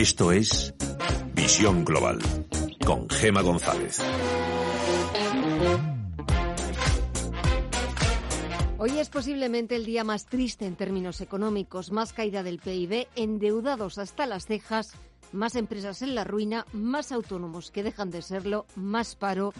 Esto es Visión Global con Gema González. Hoy es posiblemente el día más triste en términos económicos, más caída del PIB, endeudados hasta las cejas, más empresas en la ruina, más autónomos que dejan de serlo, más paro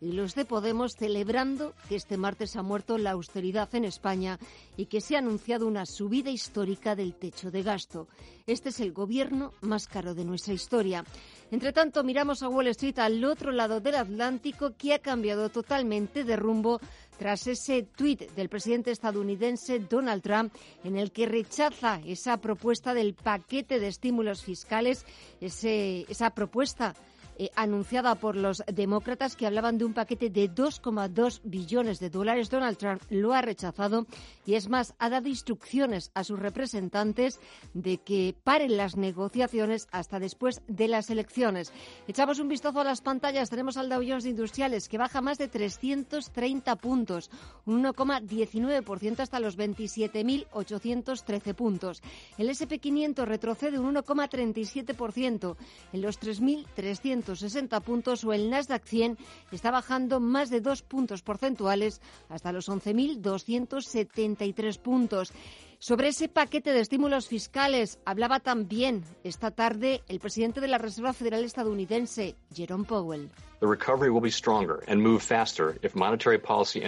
y los de Podemos celebrando que este martes ha muerto la austeridad en España y que se ha anunciado una subida histórica del techo de gasto. Este es el gobierno más caro de nuestra historia. Entre tanto, miramos a Wall Street al otro lado del Atlántico que ha cambiado totalmente de rumbo tras ese tuit del presidente estadounidense Donald Trump en el que rechaza esa propuesta del paquete de estímulos fiscales, esa propuesta eh, anunciada por los demócratas que hablaban de un paquete de 2,2 billones de dólares. Donald Trump lo ha rechazado y es más, ha dado instrucciones a sus representantes de que paren las negociaciones hasta después de las elecciones. Echamos un vistazo a las pantallas. Tenemos al Dow Jones Industriales que baja más de 330 puntos, un 1,19% hasta los 27.813 puntos. El SP500 retrocede un 1,37% en los 3.300 60 puntos o el Nasdaq 100 está bajando más de dos puntos porcentuales hasta los 11.273 puntos. Sobre ese paquete de estímulos fiscales hablaba también esta tarde el presidente de la Reserva Federal estadounidense, Jerome Powell.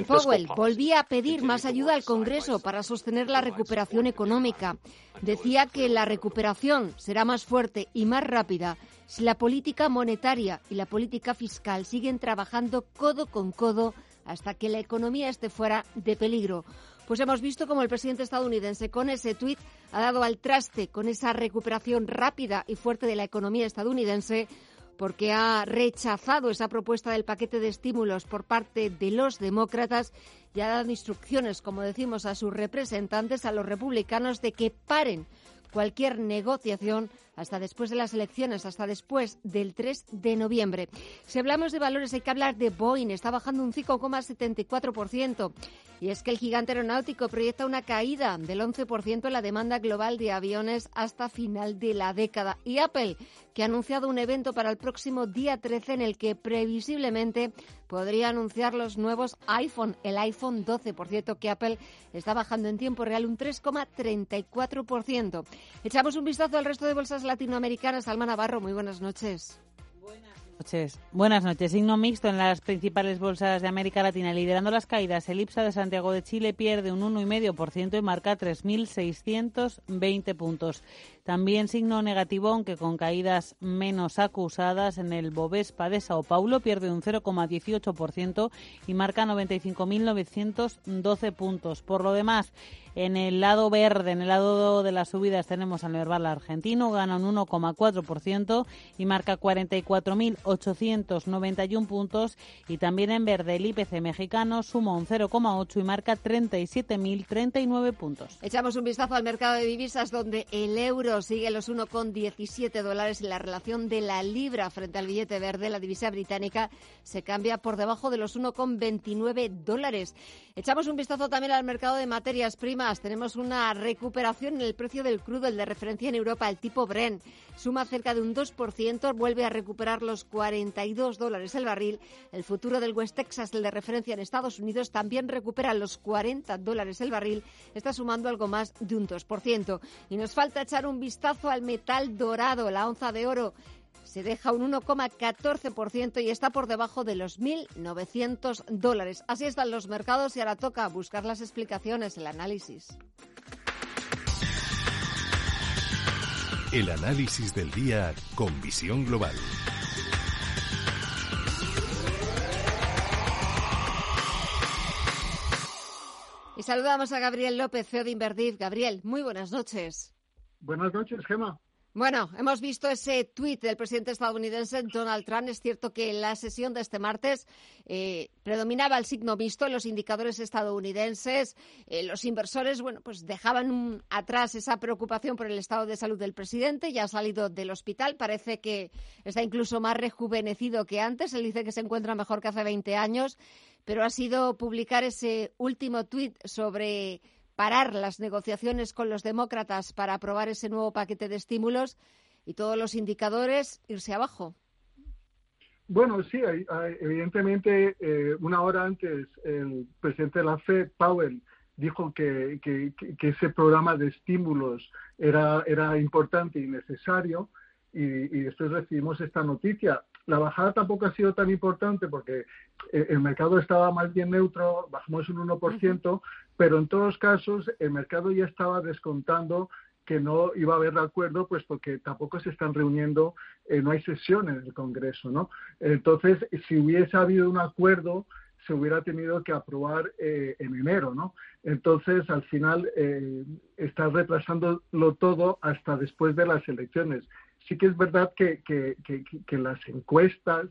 Powell volvía a pedir más ayuda al Congreso para sostener la recuperación económica. Decía que la recuperación será más fuerte y más rápida la política monetaria y la política fiscal siguen trabajando codo con codo hasta que la economía esté fuera de peligro. Pues hemos visto como el presidente estadounidense con ese tuit ha dado al traste con esa recuperación rápida y fuerte de la economía estadounidense porque ha rechazado esa propuesta del paquete de estímulos por parte de los demócratas y ha dado instrucciones, como decimos, a sus representantes, a los republicanos, de que paren cualquier negociación hasta después de las elecciones, hasta después del 3 de noviembre. Si hablamos de valores, hay que hablar de Boeing. Está bajando un 5,74%. Y es que el gigante aeronáutico proyecta una caída del 11% en la demanda global de aviones hasta final de la década. Y Apple, que ha anunciado un evento para el próximo día 13 en el que previsiblemente podría anunciar los nuevos iPhone, el iPhone 12. Por cierto, que Apple está bajando en tiempo real un 3,34%. Echamos un vistazo al resto de bolsas latinoamericanas. Alma Navarro, muy buenas noches. Buenas noches. Signo mixto en las principales bolsas de América Latina. Liderando las caídas, el IPSA de Santiago de Chile pierde un 1,5% y marca 3.620 puntos. También signo negativo, aunque con caídas menos acusadas en el Bovespa de Sao Paulo, pierde un 0,18% y marca 95.912 puntos. Por lo demás, en el lado verde, en el lado de las subidas, tenemos al Nerval argentino, gana un 1,4% y marca 44.891 puntos. Y también en verde, el IPC mexicano suma un 0,8 y marca 37.039 puntos. Echamos un vistazo al mercado de divisas, donde el euro sigue los 1,17 dólares y la relación de la libra frente al billete verde, la divisa británica, se cambia por debajo de los 1,29 dólares. Echamos un vistazo también al mercado de materias primas tenemos una recuperación en el precio del crudo, el de referencia en Europa, el tipo Brent. Suma cerca de un 2%, vuelve a recuperar los 42 dólares el barril. El futuro del West Texas, el de referencia en Estados Unidos, también recupera los 40 dólares el barril. Está sumando algo más de un 2%. Y nos falta echar un vistazo al metal dorado, la onza de oro se deja un 1,14% y está por debajo de los 1.900 dólares. Así están los mercados y ahora toca buscar las explicaciones, el análisis. El análisis del día con visión global. Y saludamos a Gabriel López, CEO de Inverdiv. Gabriel, muy buenas noches. Buenas noches, Gema. Bueno, hemos visto ese tuit del presidente estadounidense Donald Trump. Es cierto que en la sesión de este martes eh, predominaba el signo visto en los indicadores estadounidenses. Eh, los inversores, bueno, pues dejaban atrás esa preocupación por el estado de salud del presidente. Ya ha salido del hospital. Parece que está incluso más rejuvenecido que antes. Él dice que se encuentra mejor que hace 20 años. Pero ha sido publicar ese último tuit sobre parar las negociaciones con los demócratas para aprobar ese nuevo paquete de estímulos y todos los indicadores irse abajo. Bueno, sí, evidentemente eh, una hora antes el presidente de la Fed, Powell, dijo que, ese programa de estímulos era, importante y necesario y después recibimos esta noticia. La bajada tampoco ha sido tan importante porque eh, el mercado estaba más bien neutro, bajamos un 1%, pero en todos casos el mercado ya estaba descontando que no iba a haber acuerdo, pues porque tampoco se están reuniendo, eh, no hay sesión en el Congreso, ¿no? Entonces, si hubiese habido un acuerdo, se hubiera tenido que aprobar eh, en enero, ¿no? Entonces, al final, eh, está retrasándolo todo hasta después de las elecciones. Sí que es verdad que, que, que las encuestas,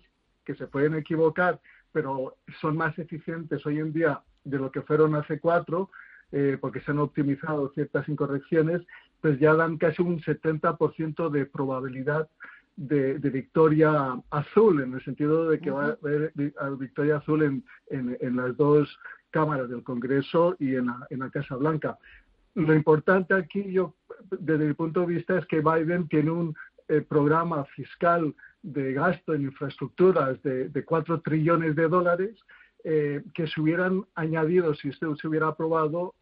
que se pueden equivocar, pero son más eficientes hoy en día de lo que fueron hace cuatro, eh, porque se han optimizado ciertas incorrecciones, pues ya dan casi un 70% de probabilidad de, victoria azul, en el sentido de que va a haber victoria azul en, en, las dos cámaras del Congreso y en la, en la Casa Blanca. Lo importante aquí, yo, desde mi punto de vista, es que Biden tiene un eh, programa fiscal de gasto en infraestructuras de, de 4 trillones de dólares eh, que se hubieran añadido, si esto se hubiera aprobado,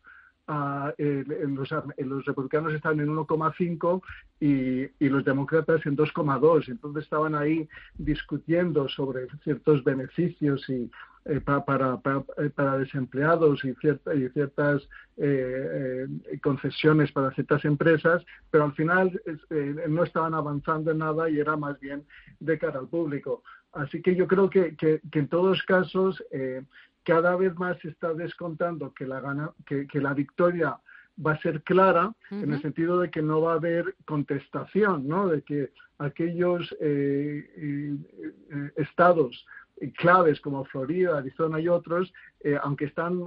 los, republicanos estaban en 1,5 y, y, los demócratas en 2,2. Entonces estaban ahí discutiendo sobre ciertos beneficios y eh, para, eh, para, desempleados y, y ciertas concesiones para ciertas empresas, pero al final no estaban avanzando en nada y era más bien de cara al público. Así que yo creo que, que, en todos casos eh, cada vez más se está descontando que la, gana, que, la victoria va a ser clara en el sentido de que no va a haber contestación, ¿no? De que aquellos eh, eh, estados claves como Florida, Arizona y otros, aunque están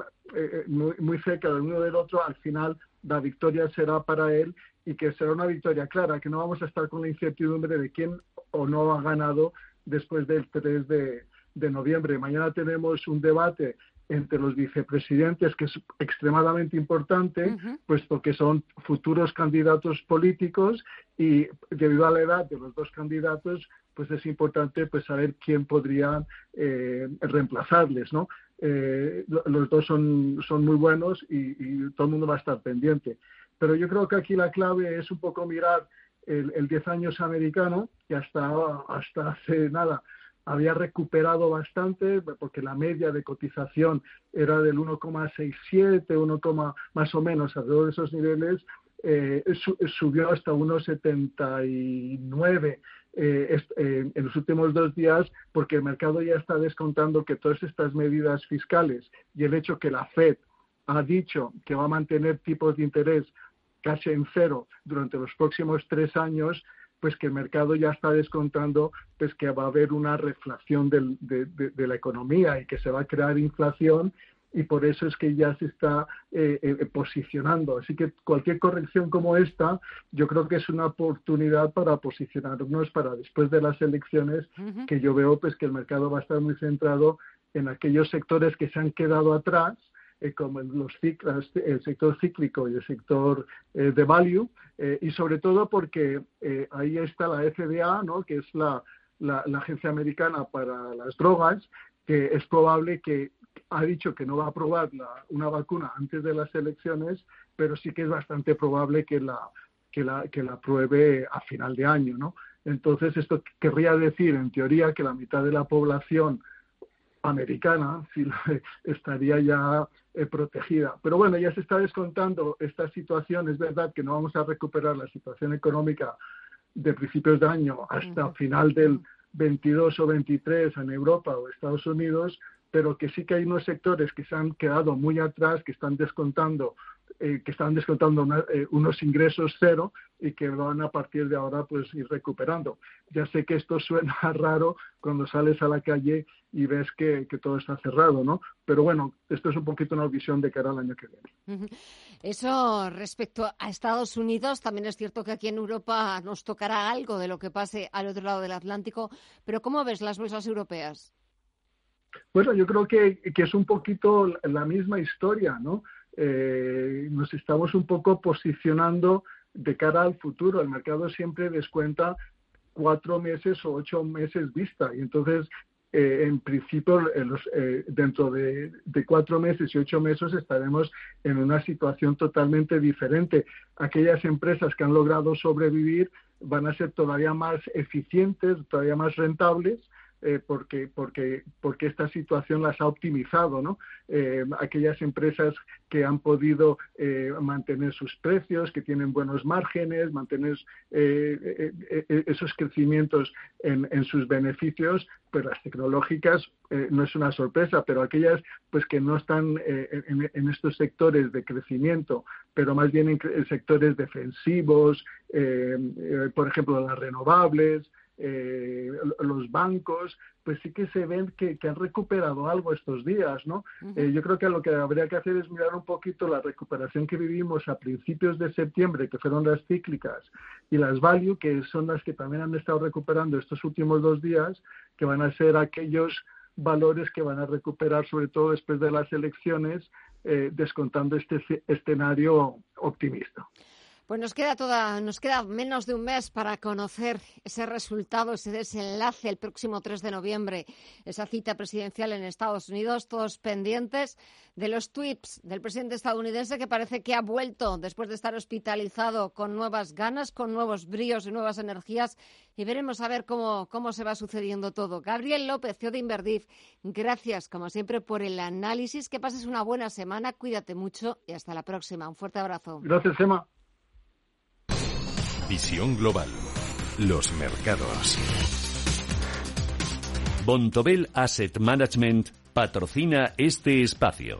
muy, muy, cerca del uno del otro, al final la victoria será para él y que será una victoria clara, que no vamos a estar con la incertidumbre de quién o no ha ganado después del 3 de, noviembre. Mañana tenemos un debate entre los vicepresidentes, que es extremadamente importante, pues porque son futuros candidatos políticos y debido a la edad de los dos candidatos, pues es importante pues saber quién podría eh, reemplazarles, ¿no? Eh, los dos son, son muy buenos y, y, todo el mundo va a estar pendiente. Pero yo creo que aquí la clave es un poco mirar el, el 10 años americano, que hasta, hasta hace nada había recuperado bastante, porque la media de cotización era del 1,67, 1, más o menos alrededor de esos niveles, eh, subió hasta 1,79 eh, eh, en los últimos dos días, porque el mercado ya está descontando que todas estas medidas fiscales y el hecho que la Fed ha dicho que va a mantener tipos de interés casi en cero durante los próximos tres años, pues que el mercado ya está descontando pues que va a haber una reflación de, la economía y que se va a crear inflación y por eso es que ya se está eh, eh, posicionando. Así que cualquier corrección como esta, yo creo que es una oportunidad para posicionarnos para después de las elecciones, que yo veo pues que el mercado va a estar muy centrado en aquellos sectores que se han quedado atrás eh, como los el sector cíclico y el sector eh, de value, eh, y sobre todo porque ahí está la FDA, ¿no? que es la, la, agencia americana para las drogas, que es probable que ha dicho que no va a aprobar una vacuna antes de las elecciones, pero sí que es bastante probable que la, que la, que la apruebe a final de año. ¿no? Entonces, esto querría decir, en teoría, que la mitad de la población americana si estaría ya eh, protegida. Pero bueno, ya se está descontando esta situación. Es verdad que no vamos a recuperar la situación económica de principios de año hasta final del 22 o 23 en Europa o Estados Unidos, pero que sí que hay unos sectores que se han quedado muy atrás, que están descontando eh, que están descontando eh, unos ingresos cero y que van a partir de ahora pues ir recuperando. Ya sé que esto suena raro cuando sales a la calle y ves que, todo está cerrado, ¿no? Pero bueno, esto es un poquito una visión de cara al año que viene. Eso respecto a Estados Unidos, también es cierto que aquí en Europa nos tocará algo de lo que pase al otro lado del Atlántico, pero ¿cómo ves las bolsas europeas? Bueno, yo creo que, es un poquito la misma historia, ¿no? Eh, nos estamos un poco posicionando de cara al futuro. El mercado siempre descuenta cuatro meses o ocho meses vista y entonces eh, en principio eh, dentro de, cuatro meses y ocho meses estaremos en una situación totalmente diferente. Aquellas empresas que han logrado sobrevivir van a ser todavía más eficientes, todavía más rentables eh, porque, porque, porque esta situación las ha optimizado, ¿no? Eh, aquellas empresas que han podido eh, mantener sus precios, que tienen buenos márgenes, mantener esos crecimientos en, en, sus beneficios, pues las tecnológicas no es una sorpresa, pero aquellas pues que no están en, en, estos sectores de crecimiento, pero más bien en sectores defensivos, por ejemplo las renovables, eh, los bancos, pues sí que se ven que, han recuperado algo estos días, ¿no? Eh, yo creo que lo que habría que hacer es mirar un poquito la recuperación que vivimos a principios de septiembre, que fueron las cíclicas, y las value, que son las que también han estado recuperando estos últimos dos días, que van a ser aquellos valores que van a recuperar, sobre todo después de las elecciones, eh, descontando este escenario optimista. Pues nos queda toda, nos queda menos de un mes para conocer ese resultado, ese desenlace el próximo 3 de noviembre, esa cita presidencial en Estados Unidos, todos pendientes de los tweets del presidente estadounidense que parece que ha vuelto después de estar hospitalizado con nuevas ganas, con nuevos bríos y nuevas energías y veremos a ver cómo, cómo se va sucediendo todo. Gabriel López, CEO de gracias como siempre por el análisis, que pases una buena semana, cuídate mucho y hasta la próxima. Un fuerte abrazo. Gracias, Emma. Visión global. Los mercados. Bontobel Asset Management patrocina este espacio.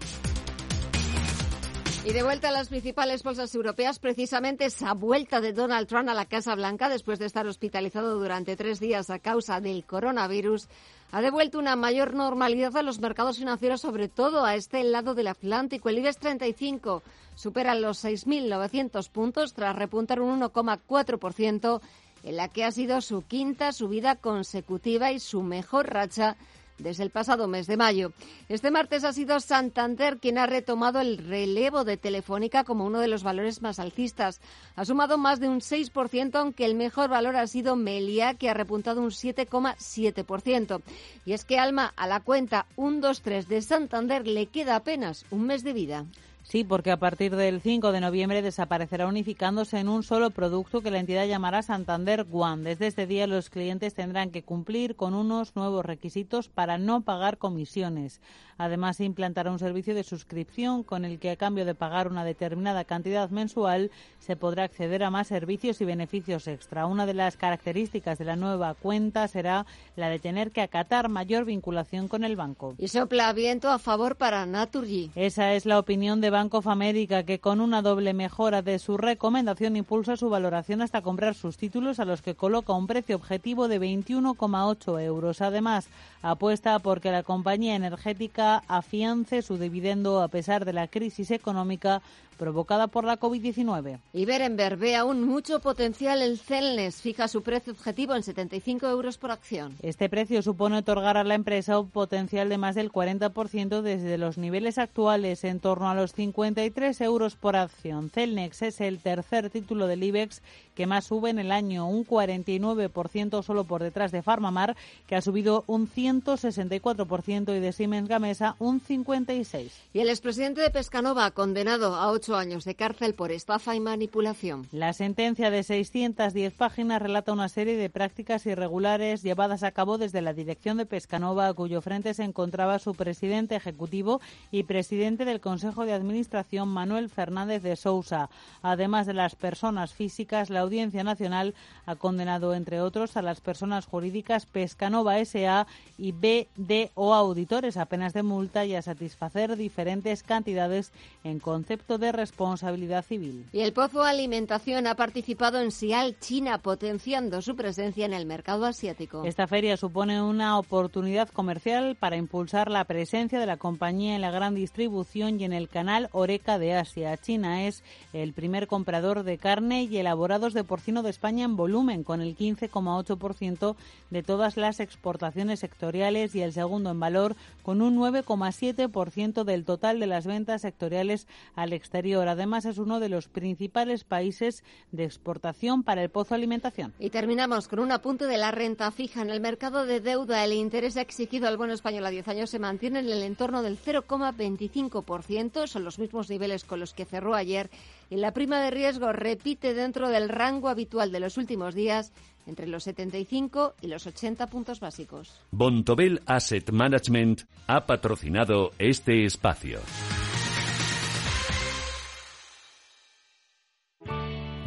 Y de vuelta a las principales bolsas europeas, precisamente esa vuelta de Donald Trump a la Casa Blanca después de estar hospitalizado durante tres días a causa del coronavirus ha devuelto una mayor normalidad a los mercados financieros, sobre todo a este lado del Atlántico. El IBEX 35 supera los 6.900 puntos tras repuntar un 1,4% en la que ha sido su quinta subida consecutiva y su mejor racha desde el pasado mes de mayo. Este martes ha sido Santander quien ha retomado el relevo de Telefónica como uno de los valores más alcistas. Ha sumado más de un 6%, aunque el mejor valor ha sido Melia, que ha repuntado un 7,7%. Y es que Alma, a la cuenta 123 de Santander le queda apenas un mes de vida. Sí, porque a partir del 5 de noviembre desaparecerá unificándose en un solo producto que la entidad llamará Santander One. Desde este día los clientes tendrán que cumplir con unos nuevos requisitos para no pagar comisiones. Además, se implantará un servicio de suscripción con el que a cambio de pagar una determinada cantidad mensual se podrá acceder a más servicios y beneficios extra. Una de las características de la nueva cuenta será la de tener que acatar mayor vinculación con el banco. Y sopla viento a favor para Naturgy. Esa es la opinión de Bank of America, que con una doble mejora de su recomendación impulsa su valoración hasta comprar sus títulos a los que coloca un precio objetivo de 21,8 euros. Además, apuesta porque la compañía energética afiance su dividendo a pesar de la crisis económica provocada por la COVID-19. Y Berenberg ve aún mucho potencial el Celnes. Fija su precio objetivo en 75 euros por acción. Este precio supone otorgar a la empresa un potencial de más del 40% desde los niveles actuales, en torno a los 53 euros por acción. Celnex es el tercer título del IBEX que más sube en el año, un 49% solo por detrás de Farmamar, que ha subido un 164% y de Siemens Gamesa un 56%. Y el expresidente de Pescanova, condenado a ocho años de cárcel por estafa y manipulación. La sentencia de 610 páginas relata una serie de prácticas irregulares llevadas a cabo desde la dirección de Pescanova, a cuyo frente se encontraba su presidente ejecutivo y presidente del Consejo de Administración, Manuel Fernández de Sousa. Además de las personas físicas, la Audiencia Nacional ha condenado, entre otros, a las personas jurídicas Pescanova S.A. y BDO Auditores a penas de multa y a satisfacer diferentes cantidades en concepto de responsabilidad civil. Y el Pozo Alimentación ha participado en SIAL China, potenciando su presencia en el mercado asiático. Esta feria supone una oportunidad comercial para impulsar la presencia de la compañía en la gran distribución y en el canal Oreca de Asia. China es el primer comprador de carne y elaborados de porcino de España en volumen, con el 15,8% de todas las exportaciones sectoriales y el segundo en valor, con un 9,7% del total de las ventas sectoriales al exterior. Además, es uno de los principales países de exportación para el pozo alimentación. Y terminamos con un apunte de la renta fija. En el mercado de deuda, el interés exigido al bono español a 10 años se mantiene en el entorno del 0,25%. Son los mismos niveles con los que cerró ayer. Y la prima de riesgo repite dentro del rango habitual de los últimos días entre los 75 y los 80 puntos básicos. Bontobel Asset Management ha patrocinado este espacio.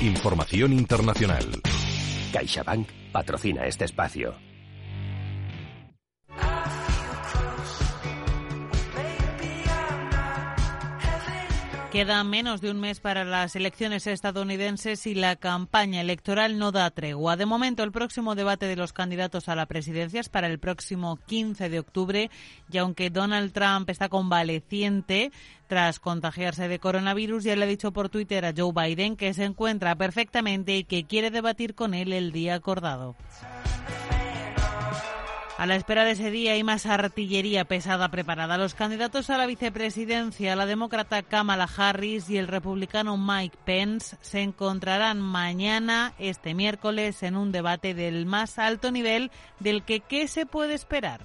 Información internacional. CaixaBank patrocina este espacio. Queda menos de un mes para las elecciones estadounidenses y la campaña electoral no da tregua. De momento, el próximo debate de los candidatos a la presidencia es para el próximo 15 de octubre y aunque Donald Trump está convaleciente tras contagiarse de coronavirus, ya le ha dicho por Twitter a Joe Biden que se encuentra perfectamente y que quiere debatir con él el día acordado. A la espera de ese día hay más artillería pesada preparada. Los candidatos a la vicepresidencia, la demócrata Kamala Harris y el republicano Mike Pence, se encontrarán mañana, este miércoles, en un debate del más alto nivel del que qué se puede esperar.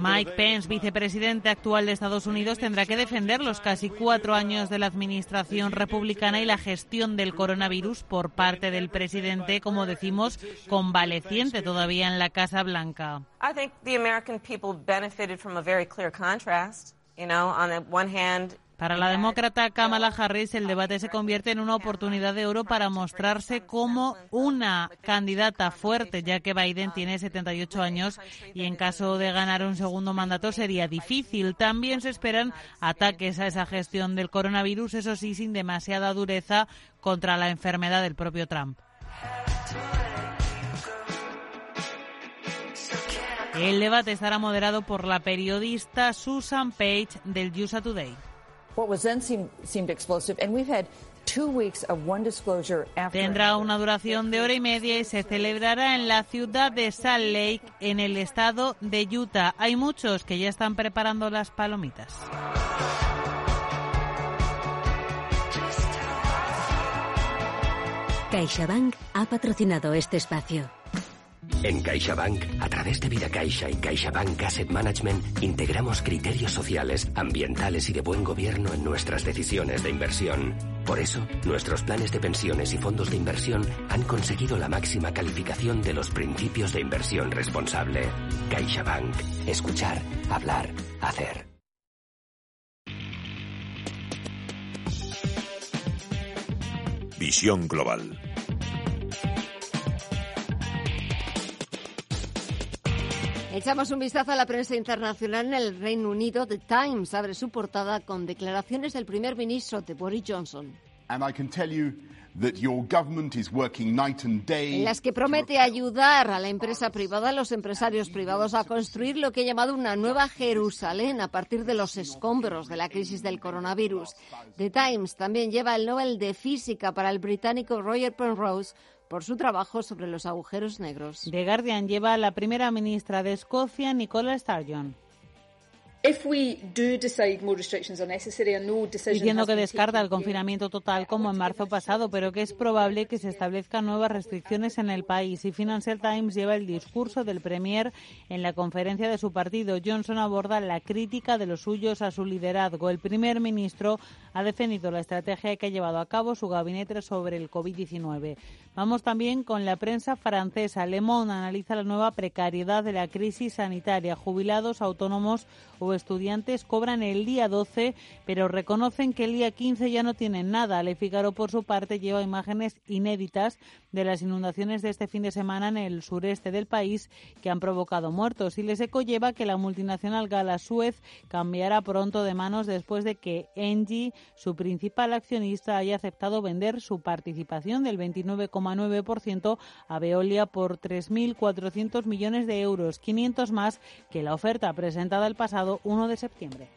Mike Pence, vicepresidente actual de Estados Unidos, tendrá que defender los casi cuatro años de la administración republicana y la gestión del coronavirus por parte del presidente, como decimos, convaleciente todavía en la Casa Blanca. I think the American people benefited from a very clear contrast. You know, on the one hand, para la demócrata Kamala Harris, el debate se convierte en una oportunidad de oro para mostrarse como una candidata fuerte, ya que Biden tiene 78 años y en caso de ganar un segundo mandato sería difícil. También se esperan ataques a esa gestión del coronavirus, eso sí, sin demasiada dureza contra la enfermedad del propio Trump. El debate estará moderado por la periodista Susan Page del USA Today. Tendrá una duración de hora y media y se celebrará en la ciudad de Salt Lake, en el estado de Utah. Hay muchos que ya están preparando las palomitas. CaixaBank ha patrocinado este espacio. En CaixaBank, a través de Vida Caixa y CaixaBank Asset Management, integramos criterios sociales, ambientales y de buen gobierno en nuestras decisiones de inversión. Por eso, nuestros planes de pensiones y fondos de inversión han conseguido la máxima calificación de los principios de inversión responsable. CaixaBank. Escuchar, hablar, hacer. Visión Global Echamos un vistazo a la prensa internacional en el Reino Unido. The Times abre su portada con declaraciones del primer ministro de Boris Johnson. En las que promete ayudar a la empresa privada, a los empresarios privados, a construir lo que ha llamado una nueva Jerusalén a partir de los escombros de la crisis del coronavirus. The Times también lleva el Nobel de Física para el británico Roger Penrose por su trabajo sobre los agujeros negros. The Guardian lleva a la primera ministra de Escocia, Nicola Sturgeon. Diciendo que descarta el confinamiento total como en marzo pasado, pero que es probable que se establezcan nuevas restricciones en el país. Y Financial Times lleva el discurso del Premier en la conferencia de su partido. Johnson aborda la crítica de los suyos a su liderazgo. El primer ministro ha defendido la estrategia que ha llevado a cabo su gabinete sobre el COVID-19. Vamos también con la prensa francesa. Le Monde analiza la nueva precariedad de la crisis sanitaria. Jubilados, autónomos o estudiantes cobran el día 12, pero reconocen que el día 15 ya no tienen nada. Le Figaro, por su parte, lleva imágenes inéditas de las inundaciones de este fin de semana en el sureste del país que han provocado muertos. Y Les Eco lleva que la multinacional Gala Suez cambiará pronto de manos después de que Engie, su principal accionista, haya aceptado vender su participación del 29,9% a Veolia por 3.400 millones de euros, 500 más que la oferta presentada el pasado 1 de septiembre.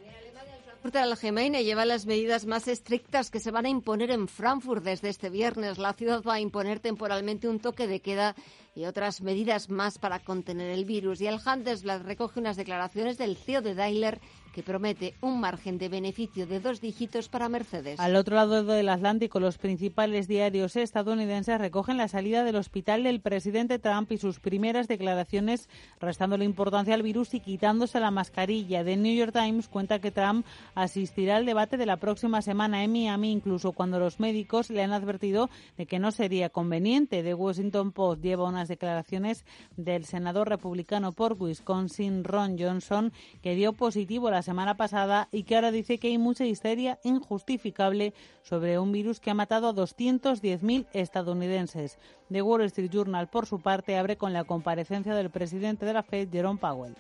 Frankfurt Allgemeine lleva las medidas más estrictas que se van a imponer en Frankfurt desde este viernes. La ciudad va a imponer temporalmente un toque de queda y otras medidas más para contener el virus. Y el Handelsblatt recoge unas declaraciones del CEO de Daimler que promete un margen de beneficio de dos dígitos para Mercedes. Al otro lado del Atlántico, los principales diarios estadounidenses recogen la salida del hospital del presidente Trump y sus primeras declaraciones restando la importancia al virus y quitándose la mascarilla. The New York Times cuenta que Trump asistirá al debate de la próxima semana en Miami, incluso cuando los médicos le han advertido de que no sería conveniente. The Washington Post lleva unas declaraciones del senador republicano por Wisconsin, Ron Johnson, que dio positivo la semana pasada y que ahora dice que hay mucha histeria injustificable sobre un virus que ha matado a 210.000 estadounidenses. The Wall Street Journal, por su parte, abre con la comparecencia del presidente de la Fed, Jerome Powell.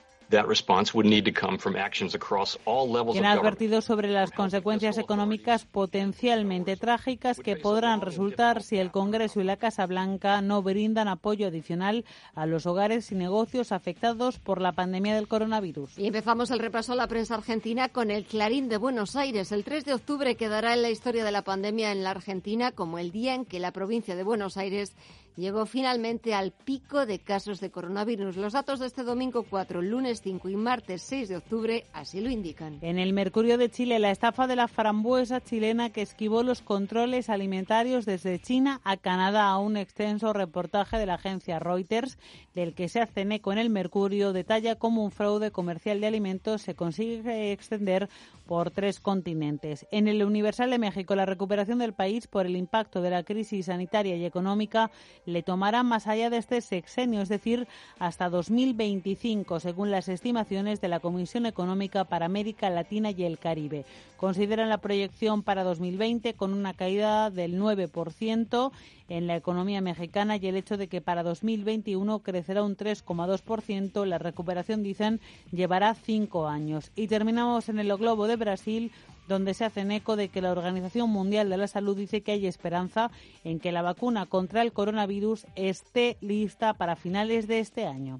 Quien ha advertido sobre las consecuencias económicas potencialmente trágicas que podrán resultar si el Congreso y la Casa Blanca no brindan apoyo adicional a los hogares y negocios afectados por la pandemia del coronavirus. Y empezamos el repaso a la prensa argentina con el Clarín de Buenos Aires. El 3 de octubre quedará en la historia de la pandemia en la Argentina como el día en que la provincia de Buenos Aires llegó finalmente al pico de casos de coronavirus. Los datos de este domingo 4, lunes 5 y martes 6 de octubre así lo indican. En el Mercurio de Chile, la estafa de la frambuesa chilena que esquivó los controles alimentarios desde China a Canadá a un extenso reportaje de la agencia Reuters, del que se hace eco en el Mercurio, detalla cómo un fraude comercial de alimentos se consigue extender por tres continentes. En el Universal de México, la recuperación del país por el impacto de la crisis sanitaria y económica le tomará más allá de este sexenio, es decir, hasta 2025, según las estimaciones de la Comisión Económica para América Latina y el Caribe. Consideran la proyección para 2020 con una caída del 9% en la economía mexicana y el hecho de que para 2021 crecerá un 3,2%. La recuperación, dicen, llevará cinco años. Y terminamos en el globo de Brasil donde se hacen eco de que la Organización Mundial de la Salud dice que hay esperanza en que la vacuna contra el coronavirus esté lista para finales de este año.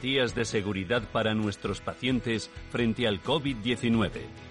de seguridad para nuestros pacientes frente al COVID-19.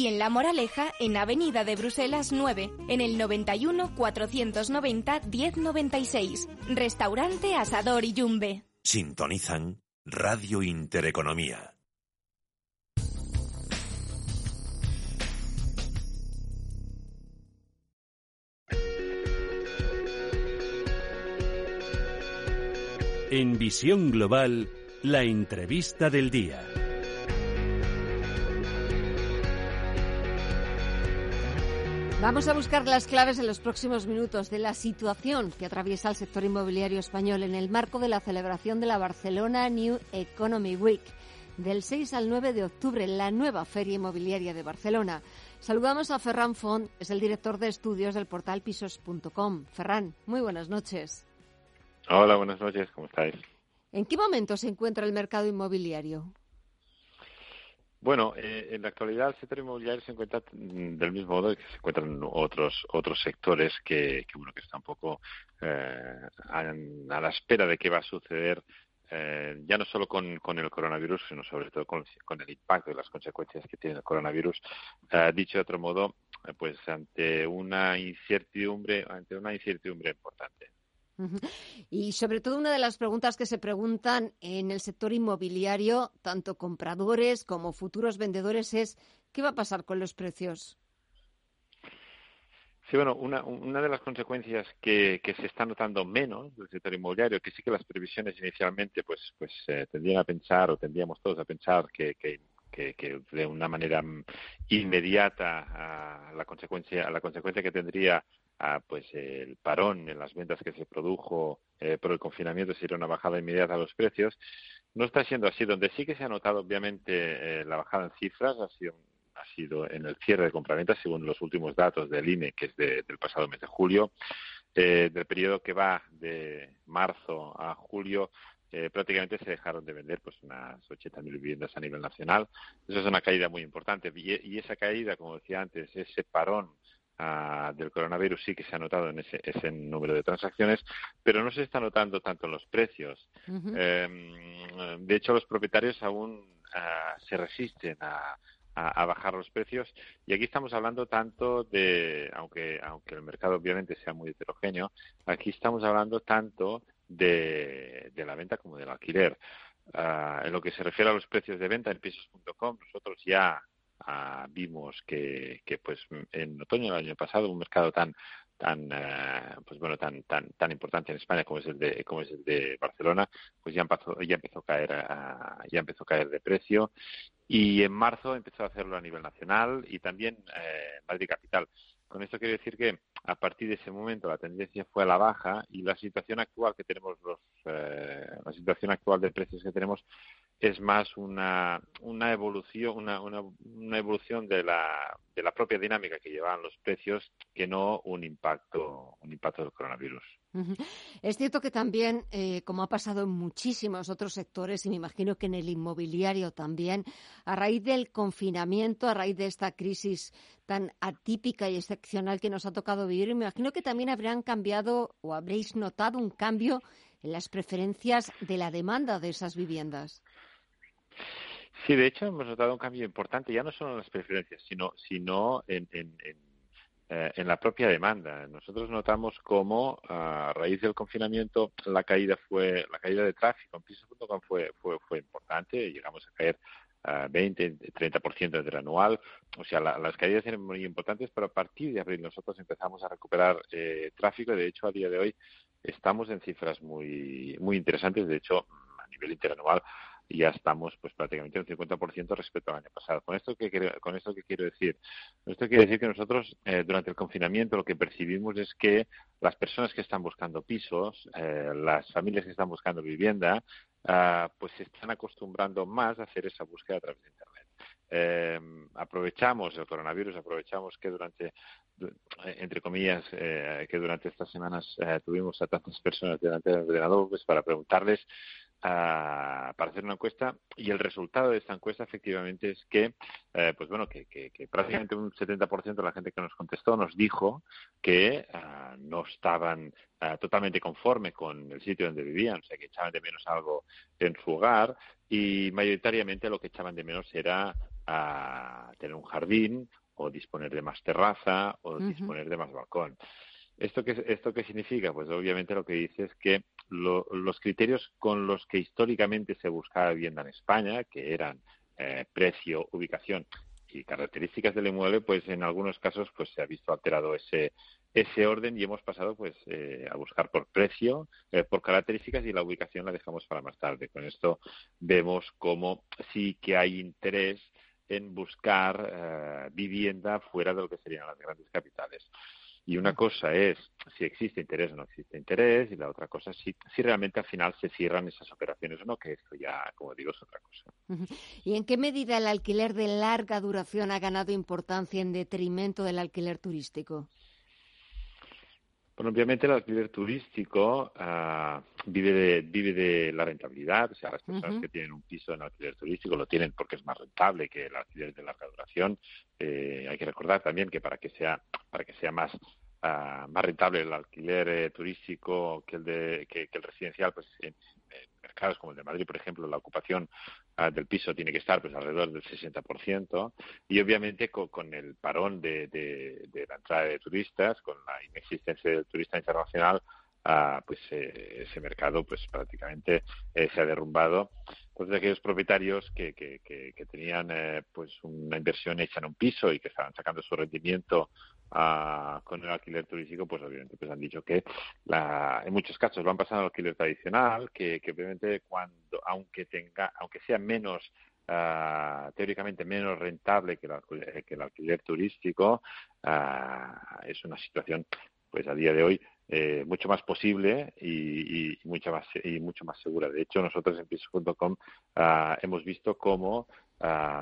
y en La Moraleja, en Avenida de Bruselas 9, en el 91 490 1096. Restaurante Asador y Yumbe. Sintonizan Radio Intereconomía. En Visión Global, la entrevista del día. Vamos a buscar las claves en los próximos minutos de la situación que atraviesa el sector inmobiliario español en el marco de la celebración de la Barcelona New Economy Week del 6 al 9 de octubre, la nueva feria inmobiliaria de Barcelona. Saludamos a Ferran Font, es el director de estudios del portal pisos.com. Ferran, muy buenas noches. Hola, buenas noches, ¿cómo estáis? ¿En qué momento se encuentra el mercado inmobiliario? Bueno, eh, en la actualidad el sector inmobiliario se encuentra del mismo modo que se encuentran otros otros sectores que, que bueno que están un poco eh, a, la espera de qué va a suceder eh, ya no solo con, con, el coronavirus, sino sobre todo con, con, el impacto y las consecuencias que tiene el coronavirus. Eh, dicho de otro modo, pues ante una incertidumbre, ante una incertidumbre importante. Y sobre todo una de las preguntas que se preguntan en el sector inmobiliario, tanto compradores como futuros vendedores, es ¿qué va a pasar con los precios? Sí, bueno, una, de las consecuencias que, se está notando menos del sector inmobiliario, que sí que las previsiones inicialmente pues pues eh, tendrían a pensar o tendríamos todos a pensar que, de una manera inmediata la consecuencia a la consecuencia que tendría a, pues el parón en las ventas que se produjo eh, por el confinamiento sería una bajada inmediata a los precios no está siendo así donde sí que se ha notado obviamente eh, la bajada en cifras ha sido ha sido en el cierre de compraventas según los últimos datos del INE que es del pasado mes de julio eh, del periodo que va de marzo a julio eh, prácticamente se dejaron de vender pues unas 80.000 viviendas a nivel nacional. Eso es una caída muy importante. Y, esa caída, como decía antes, ese parón ah, del coronavirus sí que se ha notado en ese, ese, número de transacciones, pero no se está notando tanto en los precios. Em, de hecho, los propietarios aún ah, se resisten a, a, bajar los precios y aquí estamos hablando tanto de aunque aunque el mercado obviamente sea muy heterogéneo aquí estamos hablando tanto de, la venta como del alquiler. Ah, en lo que se refiere a los precios de venta en pisos.com, nosotros ya ah, vimos que, que, pues en otoño del año pasado un mercado tan tan ah, pues bueno tan tan tan importante en España como es el de como es el de Barcelona pues ya empezó ya empezó a caer ya empezó a caer de precio. Y en marzo empezó a hacerlo a nivel nacional y también eh, Madrid capital con esto quiero decir que a partir de ese momento la tendencia fue a la baja y la situación actual que tenemos los eh, la situación actual de precios que tenemos es más una, una evolución una, una, una, evolución de la, de la propia dinámica que llevaban los precios que no un impacto un impacto del coronavirus. Es cierto que también, eh, como ha pasado en muchísimos otros sectores, y me imagino que en el inmobiliario también, a raíz del confinamiento, a raíz de esta crisis tan atípica y excepcional que nos ha tocado vivir, me imagino que también habrían cambiado o habréis notado un cambio en las preferencias de la demanda de esas viviendas. Sí, de hecho hemos notado un cambio importante, ya no solo en las preferencias, sino, sino en, en, eh, en, la propia demanda. Nosotros notamos cómo a raíz del confinamiento la caída fue la caída de tráfico en pisos.com fue, fue fue importante, llegamos a caer a 20, 30% del anual. O sea, las caídas eran muy importantes, pero a partir de abril nosotros empezamos a recuperar eh, tráfico. De hecho, a día de hoy estamos en cifras muy muy interesantes. De hecho, a nivel interanual y ya estamos pues prácticamente un 50% respecto al año pasado. Con esto que quiero, con esto que quiero decir, esto quiere decir que nosotros eh, durante el confinamiento lo que percibimos es que las personas que están buscando pisos, eh, las familias que están buscando vivienda, ah, pues se están acostumbrando más a hacer esa búsqueda a través de internet. eh, aprovechamos el coronavirus, aprovechamos que durante, entre comillas, eh, que durante estas semanas eh, tuvimos a tantas personas delante del ordenador, pues para preguntarles para hacer una encuesta y el resultado de esta encuesta efectivamente es que, eh, pues bueno, que, que, prácticamente un 70% de la gente que nos contestó nos dijo que ah, no estaban ah, totalmente conforme con el sitio donde vivían, o sea, que echaban de menos algo en su hogar y mayoritariamente lo que echaban de menos era ah, tener un jardín o disponer de más terraza o disponer de más balcón. ¿Esto qué, ¿Esto qué significa? Pues obviamente lo que dice es que los criterios con los que históricamente se buscaba vivienda en España, que eran eh, precio, ubicación y características del inmueble, pues en algunos casos pues se ha visto alterado ese ese orden y hemos pasado pues eh, a buscar por precio, eh, por características y la ubicación la dejamos para más tarde. Con esto vemos cómo sí que hay interés en buscar vivienda fuera de lo que serían las grandes capitales. Y una cosa es si existe interés o no existe interés, y la otra cosa es si, si realmente al final se cierran esas operaciones o no, que esto ya, como digo, es otra cosa. ¿Y en qué medida el alquiler de larga duración ha ganado importancia en detrimento del alquiler turístico? Bueno, obviamente el alquiler turístico ah, vive, de, vive de la rentabilidad, o sea, las personas que tienen un piso en alquiler turístico lo tienen porque es más rentable que el alquiler de larga duración. Eh, hay que recordar también que para que sea, para que sea más ah, más rentable el alquiler eh, turístico que el de que, el residencial pues en, mercados como el de Madrid por ejemplo la ocupación ah, del piso tiene que estar pues alrededor del 60% y obviamente con, el parón de, de, la entrada de turistas con la inexistencia del turista internacional ah, pues eh, ese mercado pues prácticamente eh, se ha derrumbado entonces aquellos propietarios que, que, que, tenían pues una inversión hecha en un piso y que estaban sacando su rendimiento con el alquiler turístico, pues obviamente pues han dicho que en muchos casos lo han pasado al alquiler tradicional, que, obviamente cuando, aunque tenga, aunque sea menos ah, teóricamente menos rentable que el, que el alquiler turístico, ah, es una situación pues a día de hoy eh, mucho más posible y, y, mucho más y mucho más segura. De hecho, nosotros en piso.com ah, hemos visto cómo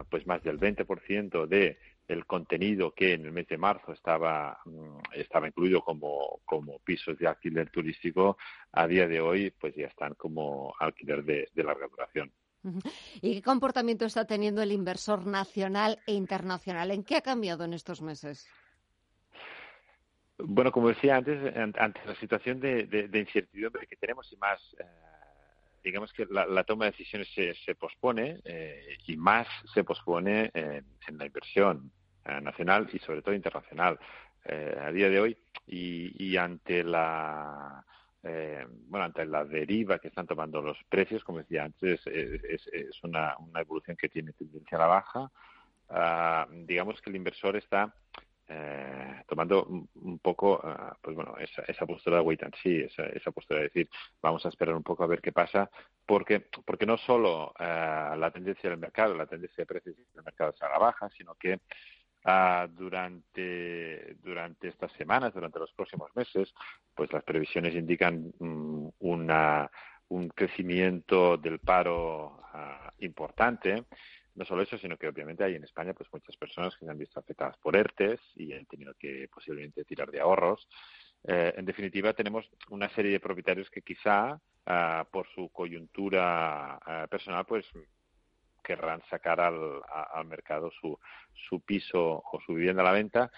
pues más del 20% de el contenido que en el mes de marzo estaba, mm, estaba incluido como, como pisos de alquiler turístico, a día de hoy pues ya están como alquiler de, larga duración. ¿Y qué comportamiento está teniendo el inversor nacional e internacional? ¿En qué ha cambiado en estos meses? Bueno, como decía antes, ante la situación de, incertidumbre que tenemos y más, eh, digamos que la, toma de decisiones se, se pospone eh, y más se pospone en la inversión. Eh, nacional y sobre todo internacional. Eh, a día de hoy y, ante la eh, bueno ante la deriva que están tomando los precios, como decía antes, es, es, una, una, evolución que tiene tendencia a la baja. Ah, digamos que el inversor está tomando un, poco, ah, pues bueno, esa, esa, postura de wait and see, esa, esa, postura de decir, vamos a esperar un poco a ver qué pasa, porque, porque no solo la tendencia del mercado, la tendencia de precios del mercado es a la baja, sino que durante, durante estas semanas, durante los próximos meses, pues las previsiones indican mm, una, un crecimiento del paro ah, importante. No solo eso, sino que obviamente hay en España pues muchas personas que se han visto afectadas por ERTES y han tenido que posiblemente tirar de ahorros. Eh, en definitiva, tenemos una serie de propietarios que quizá ah, por su coyuntura ah, personal pues querrán sacar al, al mercado su, su piso o su vivienda a la venta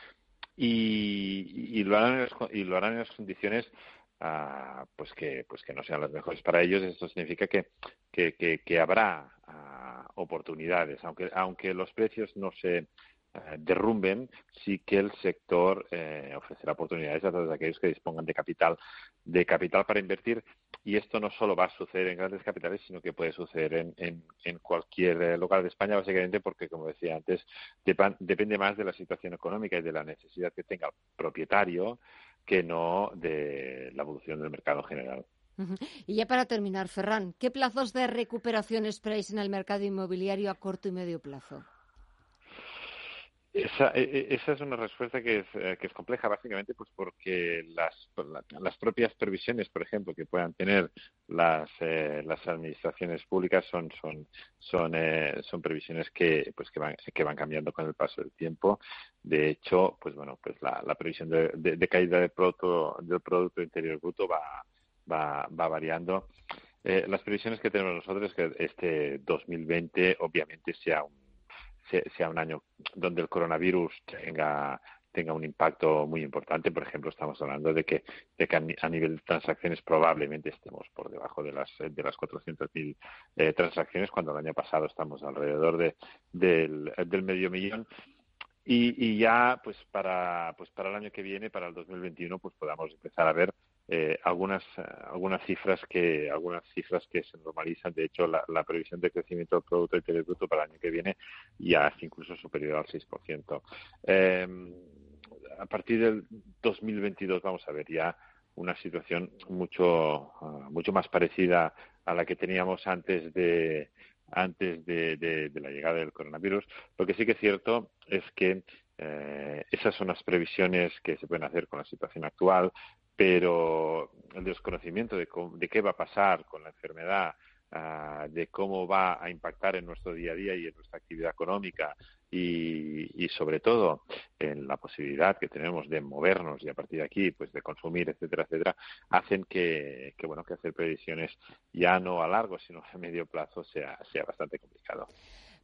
y, y, lo, harán en las, y lo harán en las condiciones ah, pues que pues que no sean las mejores para ellos esto significa que que, que, habrá ah, oportunidades aunque aunque los precios no se eh, derrumben, sí que el sector eh, ofrecerá oportunidades a todos aquellos que dispongan de capital, de capital para invertir. Y esto no solo va a suceder en grandes capitales, sino que puede suceder en, en, cualquier eh, lugar de España, básicamente porque, como decía antes, depende más de la situación económica y de la necesidad que tenga el propietario que no de la evolución del mercado general. Y ya para terminar, Ferran, ¿qué plazos de recuperación esperáis en el mercado inmobiliario a corto y medio plazo? Esa, e, e, esa, es una respuesta que es, eh, que es compleja, básicamente, pues porque las, las propias previsiones, por ejemplo, que puedan tener las, eh, las administraciones públicas son son son, eh, son previsiones que pues que van que van cambiando con el paso del tiempo. De hecho, pues bueno, pues la, la previsión de, de, caída del producto del producto interior bruto va va, va variando. las previsiones que tenemos nosotros es que este 2020 obviamente sea un sea un año donde el coronavirus tenga tenga un impacto muy importante. Por ejemplo, estamos hablando de que, de que a, nivel de transacciones probablemente estemos por debajo de las de las 400.000 eh, transacciones, cuando el año pasado estamos alrededor de, del, del medio millón. Y, y, ya, pues para, pues para el año que viene, para el 2021, pues podamos empezar a ver eh, algunas algunas cifras que algunas cifras que se normalizan de hecho la, previsión de crecimiento del producto interior bruto para el año que viene ya es incluso superior al 6%. Eh, a partir del 2022 vamos a ver ya una situación mucho ah, mucho más parecida a la que teníamos antes de antes de, la llegada del coronavirus. Lo que sí que es cierto es que eh, esas son las previsiones que se pueden hacer con la situación actual pero el desconocimiento de, qué va a pasar con la enfermedad, ah, de cómo va a impactar en nuestro día a día y en nuestra actividad económica y, sobre todo en la posibilidad que tenemos de movernos y a partir de aquí pues de consumir etcétera etcétera hacen que, que bueno que hacer previsiones ya no a largo sino a medio plazo sea sea bastante complicado.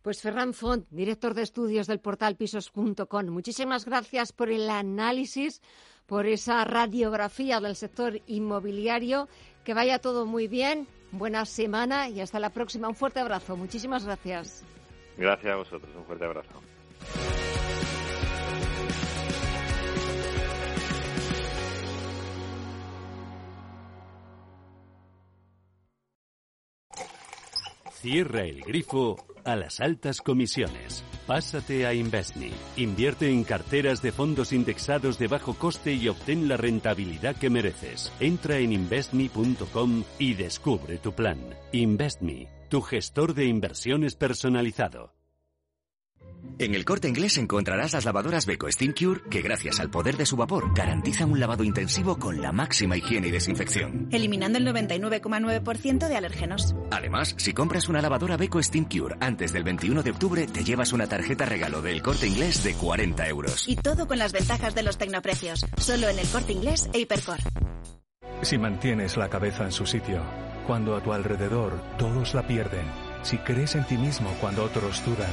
Pues Ferran Font, director de estudios del portal pisos.com, muchísimas gracias por el análisis, por esa radiografía del sector inmobiliario. Que vaya todo muy bien, buena semana y hasta la próxima. Un fuerte abrazo. Muchísimas gracias. Gracias a vosotros. Un fuerte abrazo. Cierra el grifo a las altas comisiones. Pásate a Investme. Invierte en carteras de fondos indexados de bajo coste y obtén la rentabilidad que mereces. Entra en investme.com y descubre tu plan. Investme, tu gestor de inversiones personalizado. En el corte inglés encontrarás las lavadoras Beko Steam Cure que gracias al poder de su vapor garantizan un lavado intensivo con la máxima higiene y desinfección. Eliminando el 99,9% de alérgenos. Además, si compras una lavadora Beko Steam Cure antes del 21 de octubre, te llevas una tarjeta regalo del corte inglés de 40 euros. Y todo con las ventajas de los tecnoprecios. Solo en el corte inglés e Hipercore. Si mantienes la cabeza en su sitio, cuando a tu alrededor todos la pierden, si crees en ti mismo cuando otros dudan,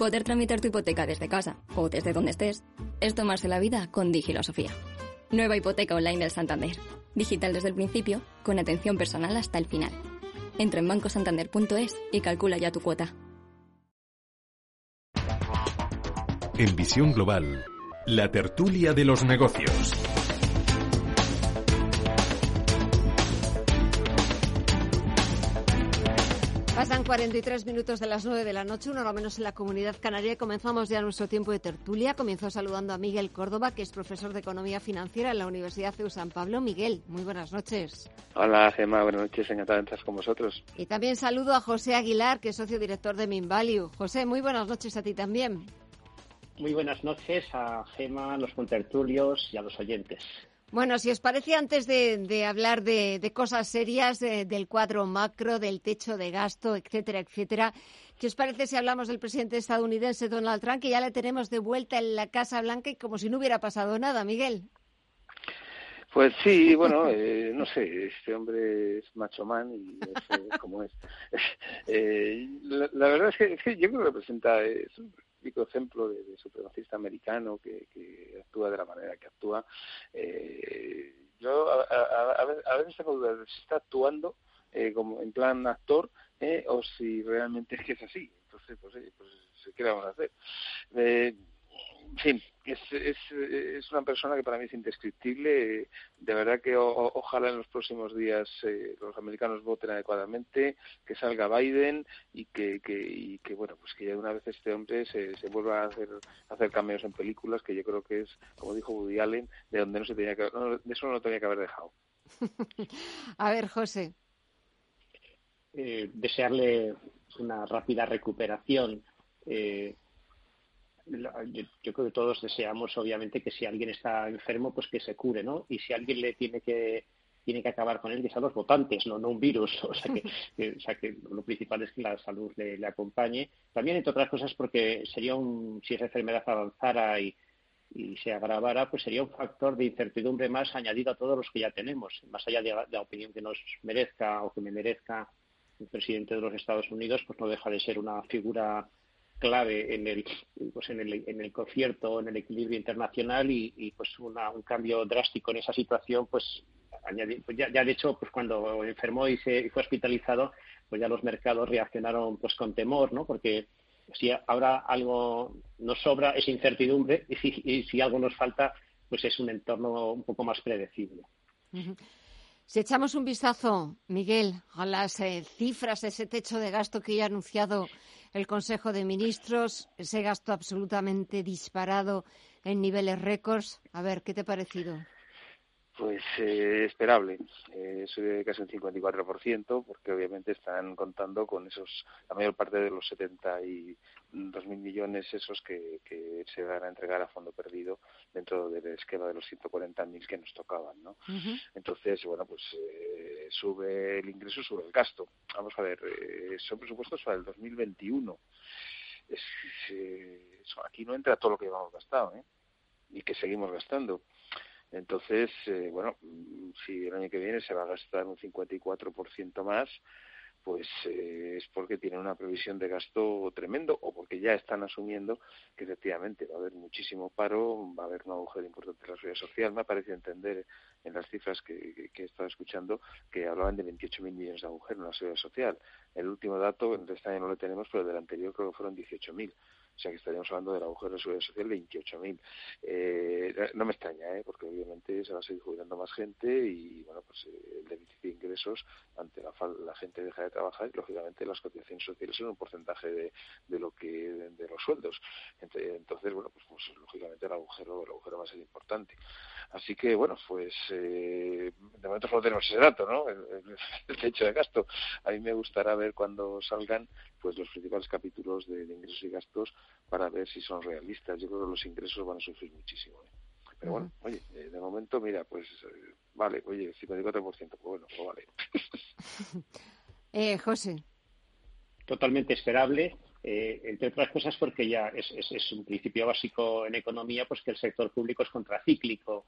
poder tramitar tu hipoteca desde casa o desde donde estés es tomarse la vida con Digilosofía. Nueva hipoteca online del Santander. Digital desde el principio, con atención personal hasta el final. Entra en bancosantander.es y calcula ya tu cuota. En Visión Global, la tertulia de los negocios. 43 minutos de las 9 de la noche, una hora menos en la comunidad canaria. Comenzamos ya nuestro tiempo de tertulia. Comienzo saludando a Miguel Córdoba, que es profesor de Economía Financiera en la Universidad de San Pablo. Miguel, muy buenas noches. Hola, Gemma. Buenas noches. Encantado de estar con vosotros. Y también saludo a José Aguilar, que es socio director de Minvalue. José, muy buenas noches a ti también. Muy buenas noches a Gema, a los contertulios y a los oyentes. Bueno, si os parece, antes de, hablar de, cosas serias, del cuadro macro, del techo de gasto, etcétera, etcétera, ¿qué os parece si hablamos del presidente estadounidense Donald Trump, que ya le tenemos de vuelta en la Casa Blanca y como si no hubiera pasado nada, Miguel? Pues sí, bueno, eh, no sé, este hombre es macho man y es eh, como es. Eh, la, verdad es que, yo creo que representa, es un típico ejemplo de, supremacista americano que, actúa de la manera que actúa. Eh, yo a, a, a, veces tengo dudas si está actuando eh, como en plan actor eh, o si realmente es que es así. Entonces, pues, pues ¿qué vamos a hacer? En fin, es, es, es, una persona que para mí es indescriptible. De verdad que ojalá en los próximos días eh, los americanos voten adecuadamente, que salga Biden y que, que, y que bueno, pues que ya de una vez este hombre se, se vuelva a hacer, a hacer cameos en películas, que yo creo que es, como dijo Woody Allen, de donde no se tenía que, no, de eso no lo tenía que haber dejado. a ver, José. Eh, desearle una rápida recuperación. Eh, yo, creo que todos deseamos, obviamente, que si alguien está enfermo, pues que se cure, ¿no? Y si alguien le tiene que tiene que acabar con él, que sean los votantes, no, no un virus. O sea, que, o sea, que lo principal es que la salud le, acompañe. También, entre otras cosas, porque sería un, si esa enfermedad avanzara y, y se agravara, pues sería un factor de incertidumbre más añadido a todos los que ya tenemos, más allá de la opinión que nos merezca o que me merezca el presidente de los Estados Unidos, pues no deja de ser una figura clave en el, pues en el, en el concierto, en el equilibrio internacional y, pues un cambio drástico en esa situación, pues, pues ya, de hecho, pues cuando enfermó y, se, fue hospitalizado, pues ya los mercados reaccionaron pues con temor, ¿no? Porque si ahora algo nos sobra es incertidumbre y si, y si algo nos falta, pues es un entorno un poco más predecible. Si echamos un vistazo, Miguel, a las eh, cifras, ese techo de gasto que ya ha anunciado el Consejo de Ministros, ese gasto absolutamente disparado en niveles récords, a ver, ¿qué te ha parecido? Pues eh, esperable, eh, sube casi un 54%, porque obviamente están contando con esos, la mayor parte de los 72.000 millones esos que, se van a entregar a fondo perdido dentro del esquema de los 140.000 que nos tocaban, ¿no? Entonces, bueno, pues eh, sube el ingreso, sube el gasto. Vamos a ver, eh, son presupuestos para el 2021. Es, aquí no entra todo lo que hemos gastado, ¿eh? Y que seguimos gastando. Entonces, eh, bueno, mm, si el año que viene se va a gastar un 54% más, pues eh, es porque tienen una previsión de gasto tremendo o porque ya están asumiendo que efectivamente va a haber muchísimo paro, va a haber un agujero importante en la seguridad social. Me ha parecido entender en las cifras que, he estado escuchando que hablaban de 28.000 millones de agujeros en la seguridad social. El último dato este año no lo tenemos, pero del anterior creo que fueron 18.000. O sea que estaríamos hablando del agujero de seguridad social de 28.000. Eh, no me extraña, ¿eh? porque obviamente se va a seguir jubilando más gente y bueno, pues eh, el déficit de ingresos ante la, la gente deja de trabajar y lógicamente las cotizaciones sociales son un porcentaje de, de lo que de, los sueldos. Entonces, bueno, pues, pues, lógicamente el agujero, el agujero va a ser importante. Así que bueno, pues eh, de momento solo tenemos ese dato, ¿no? El, el, techo de gasto. A mí me gustará ver cuando salgan pues los principales capítulos de ingresos y gastos para ver si son realistas. Yo creo que los ingresos van a sufrir muchísimo. ¿eh? Pero bueno, oye, eh, de momento, mira, pues eh, vale, oye, 54%, pues bueno, pues vale. eh, José. Totalmente esperable. entre otras cosas porque ya es, es, es, un principio básico en economía pues que el sector público es contracíclico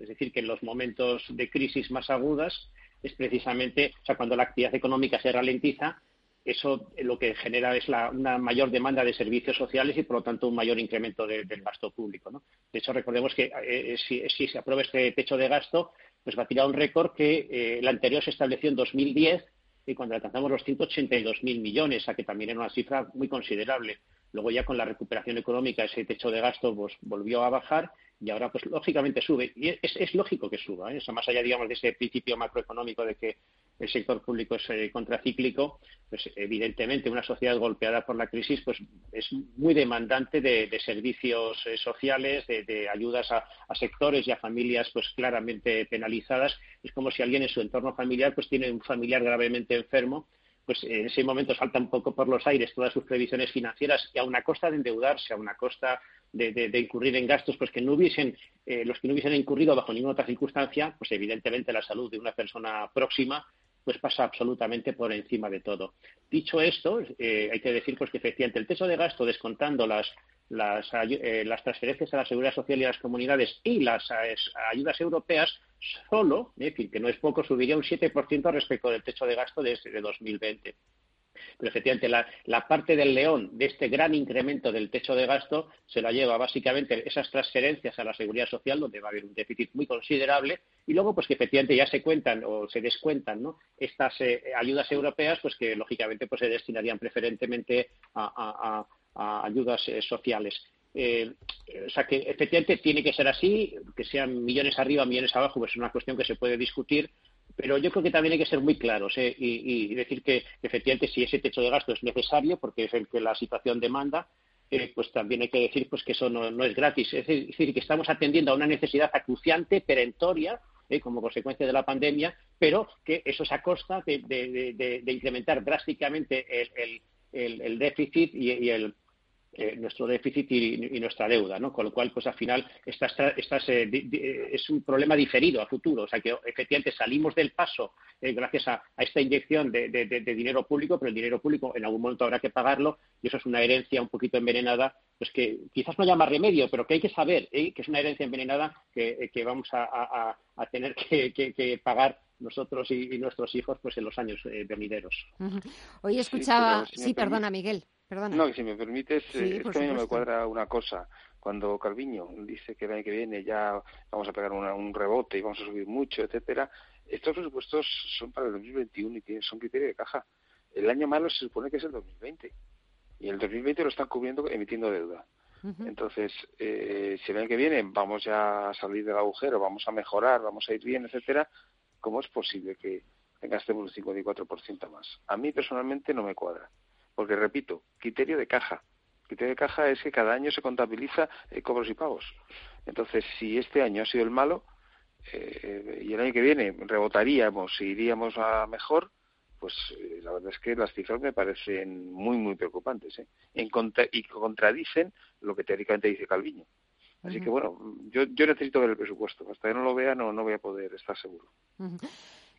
es decir que en los momentos de crisis más agudas es precisamente o sea cuando la actividad económica se ralentiza eso lo que genera es una mayor demanda de servicios sociales y, por lo tanto, un mayor incremento del gasto público. De hecho, recordemos que eh, si, se aprueba este techo de gasto, pues va a tirar un récord que eh, el anterior se estableció en 2010 y cuando alcanzamos los 182.000 millones, a que también era una cifra muy considerable. Luego ya con la recuperación económica ese techo de gasto pues, volvió a bajar y ahora pues lógicamente sube. Y es, lógico que suba, ¿eh? más allá digamos de ese principio macroeconómico de que el sector público es eh, contracíclico, pues evidentemente una sociedad golpeada por la crisis pues es muy demandante de, servicios eh, sociales, de, ayudas a, sectores y a familias pues claramente penalizadas. Es como si alguien en su entorno familiar pues tiene un familiar gravemente enfermo pues en ese momento salta un poco por los aires todas sus previsiones financieras y a una costa de endeudarse, a una costa de, incurrir en gastos pues que no hubiesen eh, los que no hubiesen incurrido bajo ninguna otra circunstancia, pues evidentemente la salud de una persona próxima pues pasa absolutamente por encima de todo. Dicho esto, eh, hay que decir pues que efectivamente el peso de gasto descontando las las, eh, las transferencias a la seguridad social y a las comunidades y las ayudas europeas solo, es decir, que no es poco, subiría un 7% respecto del techo de gasto de, de 2020. Pero efectivamente la, parte del león de este gran incremento del techo de gasto se la lleva básicamente esas transferencias a la seguridad social, donde va a haber un déficit muy considerable, y luego pues que efectivamente ya se cuentan o se descuentan ¿no? estas eh, ayudas europeas, pues que lógicamente pues se destinarían preferentemente a, ayudas eh, sociales. eh, o sea, que efectivamente tiene que ser así, que sean millones arriba, millones abajo, pues es una cuestión que se puede discutir, pero yo creo que también hay que ser muy claros ¿eh? y, decir que efectivamente si ese techo de gasto es necesario, porque es el que la situación demanda, eh, pues también hay que decir pues que eso no, es gratis. Es decir, que estamos atendiendo a una necesidad acuciante, perentoria, como consecuencia de la pandemia, pero que eso es a costa de, incrementar drásticamente el, déficit y el, eh, nuestro déficit y, nuestra deuda, ¿no? Con lo cual, pues al final, estas, eh, eh, es un problema diferido a futuro. O sea, que efectivamente salimos del paso gracias a, esta inyección de, dinero público, pero el dinero público en algún momento habrá que pagarlo y eso es una herencia un poquito envenenada, pues que quizás no llama remedio, pero que hay que saber que es una herencia envenenada que, vamos a, tener que, pagar nosotros y, nuestros hijos pues en los años venideros. Hoy escuchaba, sí perdona Miguel. No, que si me permites, eh, es que a mí no me cuadra una cosa. Cuando Calviño dice que el año que viene ya vamos a pegar un rebote y vamos a subir mucho, etcétera, estos presupuestos son para el 2021 y tienen, son criterios de caja. El año malo se supone que es el 2020 y el 2020 lo están cubriendo emitiendo deuda. Entonces, eh, si el año que viene vamos ya a salir del agujero, vamos a mejorar, vamos a ir bien, etcétera, ¿cómo es posible que gastemos un 54% más? A mí personalmente no me cuadra. Porque, repito, criterio de caja. Criterio de caja es que cada año se contabiliza eh, cobros y pagos. Entonces, si este año ha sido el malo eh, y el año que viene rebotaríamos y iríamos a mejor, pues eh, la verdad es que las cifras me parecen muy, muy preocupantes ¿eh? en y contradicen lo que teóricamente dice Calviño. Así que bueno, yo, yo necesito ver el presupuesto. Hasta que no lo vea no, no voy a poder estar seguro.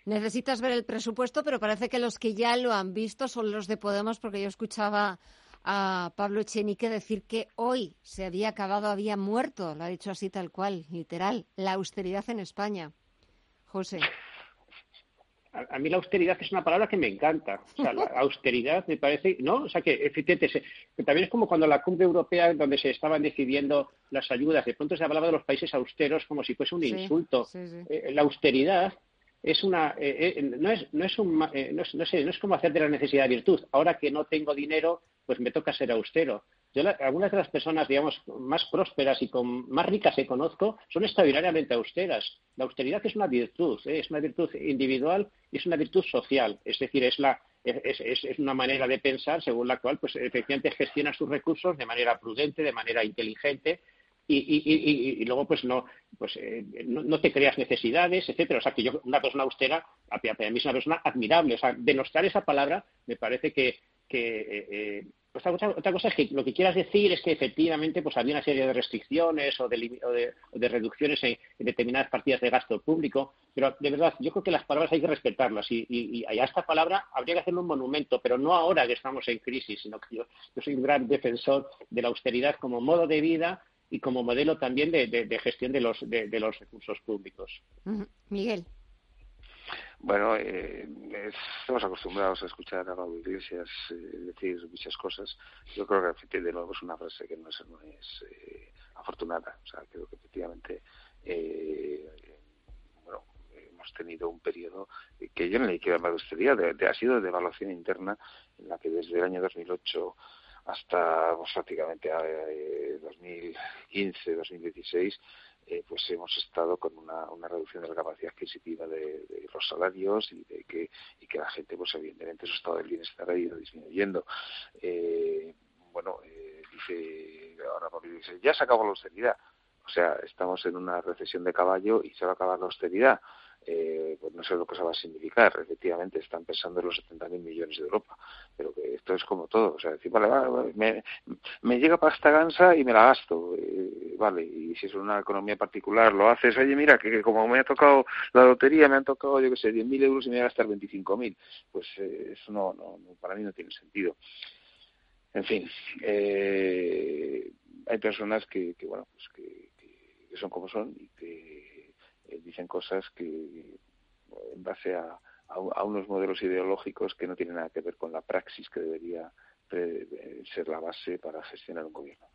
Necesitas ver el presupuesto, pero parece que los que ya lo han visto son los de Podemos, porque yo escuchaba a Pablo Echenique decir que hoy se había acabado, había muerto, lo ha dicho así tal cual, literal, la austeridad en España. José. A, mí la austeridad es una palabra que me encanta. O sea, la austeridad me parece, ¿no? O sea, que efectivamente, también es como cuando la cumbre europea, donde se estaban decidiendo las ayudas, de pronto se hablaba de los países austeros como si fuese un insulto. Eh, la austeridad es una eh, eh, no es no es un eh, no, sé no es como hacer de la necesidad virtud. Ahora que no tengo dinero pues me toca ser austero. Yo algunas de las personas digamos más prósperas y con más ricas que conozco son extraordinariamente austeras. La austeridad es una virtud es una virtud individual y es una virtud social. Es decir es la es, es, es, una manera de pensar según la cual pues efectivamente gestiona sus recursos de manera prudente de manera inteligente y, luego pues no pues eh, no, te creas necesidades etcétera. O sea que yo una persona austera a, mí es una persona admirable. O sea denostar esa palabra me parece que que eh, eh, otra, cosa es que lo que quieras decir es que efectivamente pues había una serie de restricciones o de, de, reducciones en, determinadas partidas de gasto público, pero de verdad yo creo que las palabras hay que respetarlas y, y, a esta palabra habría que hacerle un monumento, pero no ahora que estamos en crisis, sino que yo soy un gran defensor de la austeridad como modo de vida y como modelo también de, gestión de los, de, los recursos públicos. Miguel. Bueno, eh, estamos acostumbrados a escuchar a Pablo Iglesias eh, decir muchas cosas. Yo creo que de nuevo es una frase que no es, no es eh, afortunada. O sea, creo que efectivamente bueno, hemos tenido un periodo que yo no le quiero llamar de austeridad, de, ha sido de evaluación interna en la que desde el año 2008 hasta pues, prácticamente eh, 2015, 2016, eh, pues hemos estado con una, una, reducción de la capacidad adquisitiva de, los salarios y de que, y que la gente, pues evidentemente su estado del bienestar ha ido disminuyendo. Eh, bueno, eh, dice, ahora dice, ya se acabó la austeridad. O sea, estamos en una recesión de caballo y se va a acabar la austeridad eh, pues no sé lo que eso va a significar. Efectivamente, están pensando en los 70.000 millones de Europa, pero que esto es como todo. O sea, decir, vale, me, me, llega pasta gansa y me la gasto. Eh, vale, y si es una economía particular, lo haces, oye, mira, que, como me ha tocado la lotería, me han tocado, yo qué sé, 10.000 euros y me voy a gastar 25.000. Pues eh, eso no, no, para mí no tiene sentido. En fin, eh, hay personas que, que bueno, pues que, que son como son y que dicen cosas que en base a, unos modelos ideológicos que no tienen nada que ver con la praxis que debería ser la base para gestionar un gobierno.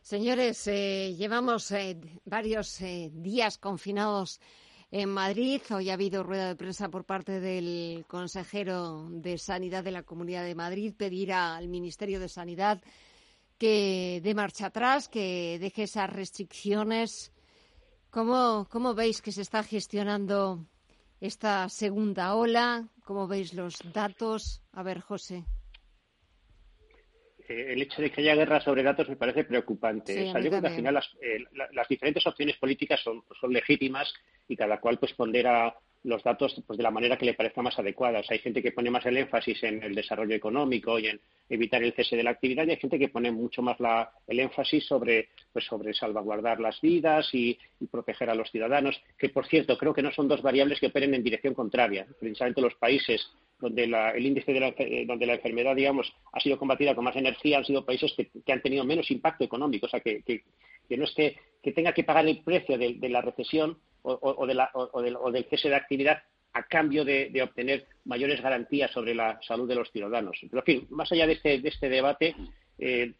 Señores, eh, llevamos eh, varios días confinados en Madrid. Hoy ha habido rueda de prensa por parte del consejero de Sanidad de la Comunidad de Madrid pedir al Ministerio de Sanidad que dé marcha atrás, que deje esas restricciones. ¿Cómo, ¿Cómo veis que se está gestionando esta segunda ola? ¿Cómo veis los datos? A ver, José. Eh, el hecho de que haya guerra sobre datos me parece preocupante. yo creo que al final eh, las, diferentes opciones políticas son, son legítimas y cada cual pues pondera los datos pues, de la manera que le parezca más adecuada. O sea, hay gente que pone más el énfasis en el desarrollo económico y en evitar el cese de la actividad y hay gente que pone mucho más la, el énfasis sobre, pues, sobre salvaguardar las vidas y, proteger a los ciudadanos, que por cierto creo que no son dos variables que operen en dirección contraria. Precisamente los países donde el índice de la, eh, donde la enfermedad, digamos, ha sido combatida con más energía han sido países que, han tenido menos impacto económico. O sea, que, que, no es que, tenga que pagar el precio de la recesión, o, de la, o, del cese de actividad a cambio de, obtener mayores garantías sobre la salud de los ciudadanos. Pero, en fin, más allá de este, de este debate, eh,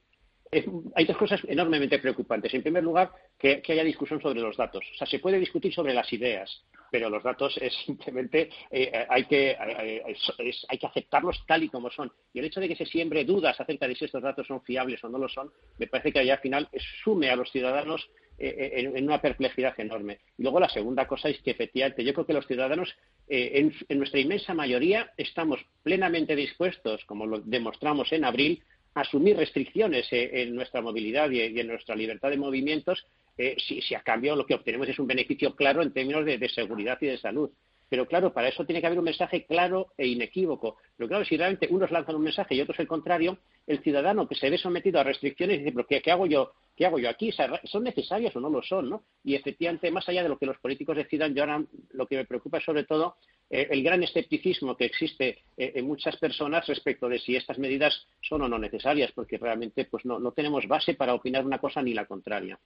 hay dos cosas enormemente preocupantes. En primer lugar, que, haya discusión sobre los datos. O sea, se puede discutir sobre las ideas, pero los datos es simplemente eh, hay, que, hay que aceptarlos tal y como son. Y el hecho de que se siembre dudas acerca de si estos datos son fiables o no lo son, me parece que allá al final sume a los ciudadanos eh, en, una perplejidad enorme. Y luego la segunda cosa es que efectivamente yo creo que los ciudadanos eh, en, nuestra inmensa mayoría estamos plenamente dispuestos, como lo demostramos en abril, a asumir restricciones eh, en nuestra movilidad y, en nuestra libertad de movimientos si, a cambio lo que obtenemos es un beneficio claro en términos de seguridad y de salud. Pero claro, para eso tiene que haber un mensaje claro e inequívoco. Pero claro, si realmente unos lanzan un mensaje y otros el contrario, el ciudadano que se ve sometido a restricciones dice, pero ¿qué, hago yo? ¿Qué hago yo aquí? ¿Son necesarias o no lo son? ¿no? Y efectivamente, más allá de lo que los políticos decidan, yo ahora lo que me preocupa es sobre todo eh, el gran escepticismo que existe eh, en muchas personas respecto de si estas medidas son o no necesarias, porque realmente pues no, no tenemos base para opinar una cosa ni la contraria.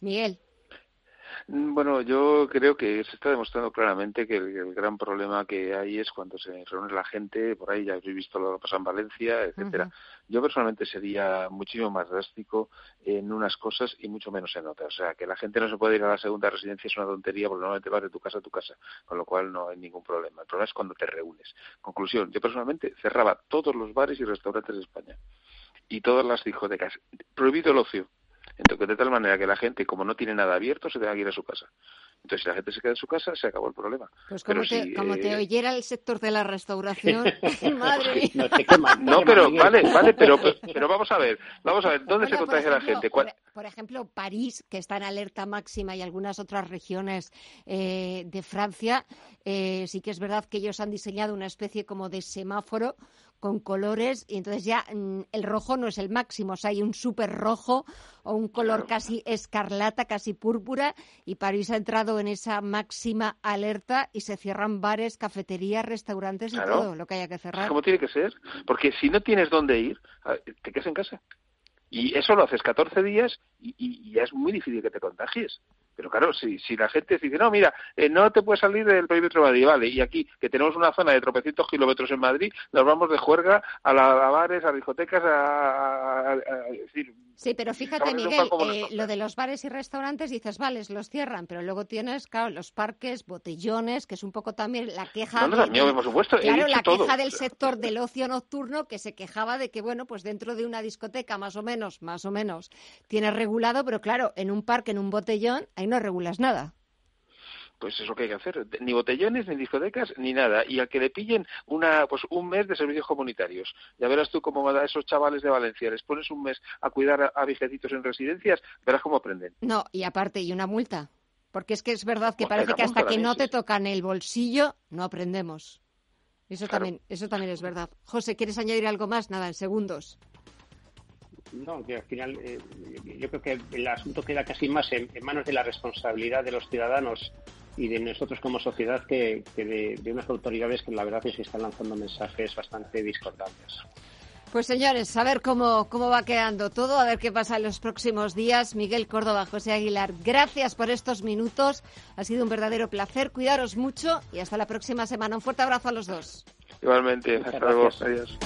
Miguel. Mm, bueno, yo creo que se está demostrando claramente que el, gran problema que hay es cuando se reúne la gente, por ahí ya habéis visto lo que pasa en Valencia, etcétera. Yo personalmente sería muchísimo más drástico en unas cosas y mucho menos en otras. O sea, que la gente no se puede ir a la segunda residencia es una tontería porque normalmente vas de tu casa a tu casa, con lo cual no hay ningún problema. El problema es cuando te reúnes. Conclusión, yo personalmente cerraba todos los bares y restaurantes de España y todas las discotecas. Prohibido el ocio entonces, de tal manera que la gente, como no tiene nada abierto, se tenga que ir a su casa. Entonces, si la gente se queda en su casa, se acabó el problema. Pues como, te, como te, eh, oyera el sector de la restauración, madre No, pero, vale, vale, pero, pero vamos a ver, vamos a ver, ¿dónde se contagia la gente? Por, ejemplo, París, que está en alerta máxima, y algunas otras regiones eh, de Francia, eh, sí que es verdad que ellos han diseñado una especie como de semáforo con colores y entonces ya mm, el rojo no es el máximo, o sea, hay un súper rojo o un color casi escarlata, casi púrpura y París ha entrado en esa máxima alerta y se cierran bares, cafeterías, restaurantes y todo lo que haya que cerrar. ¿Cómo tiene que ser? Porque si no tienes dónde ir, te quedas en casa. Y eso lo haces 14 días y, y ya es muy difícil que te contagies. Pero claro, si, si la gente dice, no, mira, eh, no te puedes salir del perímetro de Madrid, vale, y aquí, que tenemos una zona de tropecientos kilómetros en Madrid, nos vamos de juerga a, la, a bares, a discotecas, a, decir, Sí, pero fíjate, Miguel, eh, lo de los bares y restaurantes dices, vale, los cierran, pero luego tienes, claro, los parques, botellones, que es un poco también la queja. No, no, por supuesto, claro, la queja del sector del ocio nocturno que se quejaba de que, bueno, pues dentro de una discoteca, más o menos, más o menos, tienes regulado, pero claro, en un parque, en un botellón, ahí no regulas nada pues eso que hay que hacer, ni botellones, ni discotecas, ni nada. Y al que le pillen una, pues un mes de servicios comunitarios. Ya verás tú cómo a esos chavales de Valencia, les pones un mes a cuidar a, a en residencias, verás cómo aprenden. No, y aparte, y una multa. Porque es que es verdad que parece que hasta que no te tocan el bolsillo, no aprendemos. Eso, también, eso también es verdad. José, ¿quieres añadir algo más? Nada, en segundos. No, que al final eh, yo creo que el asunto queda casi más en, manos de la responsabilidad de los ciudadanos y de nosotros como sociedad que, de, unas autoridades que la verdad es que están lanzando mensajes bastante discordantes. Pues señores, a ver cómo, cómo va quedando todo, a ver qué pasa en los próximos días. Miguel Córdoba, José Aguilar, gracias por estos minutos. Ha sido un verdadero placer. Cuidaros mucho y hasta la próxima semana. Un fuerte abrazo a los dos. Igualmente, hasta luego. Adiós.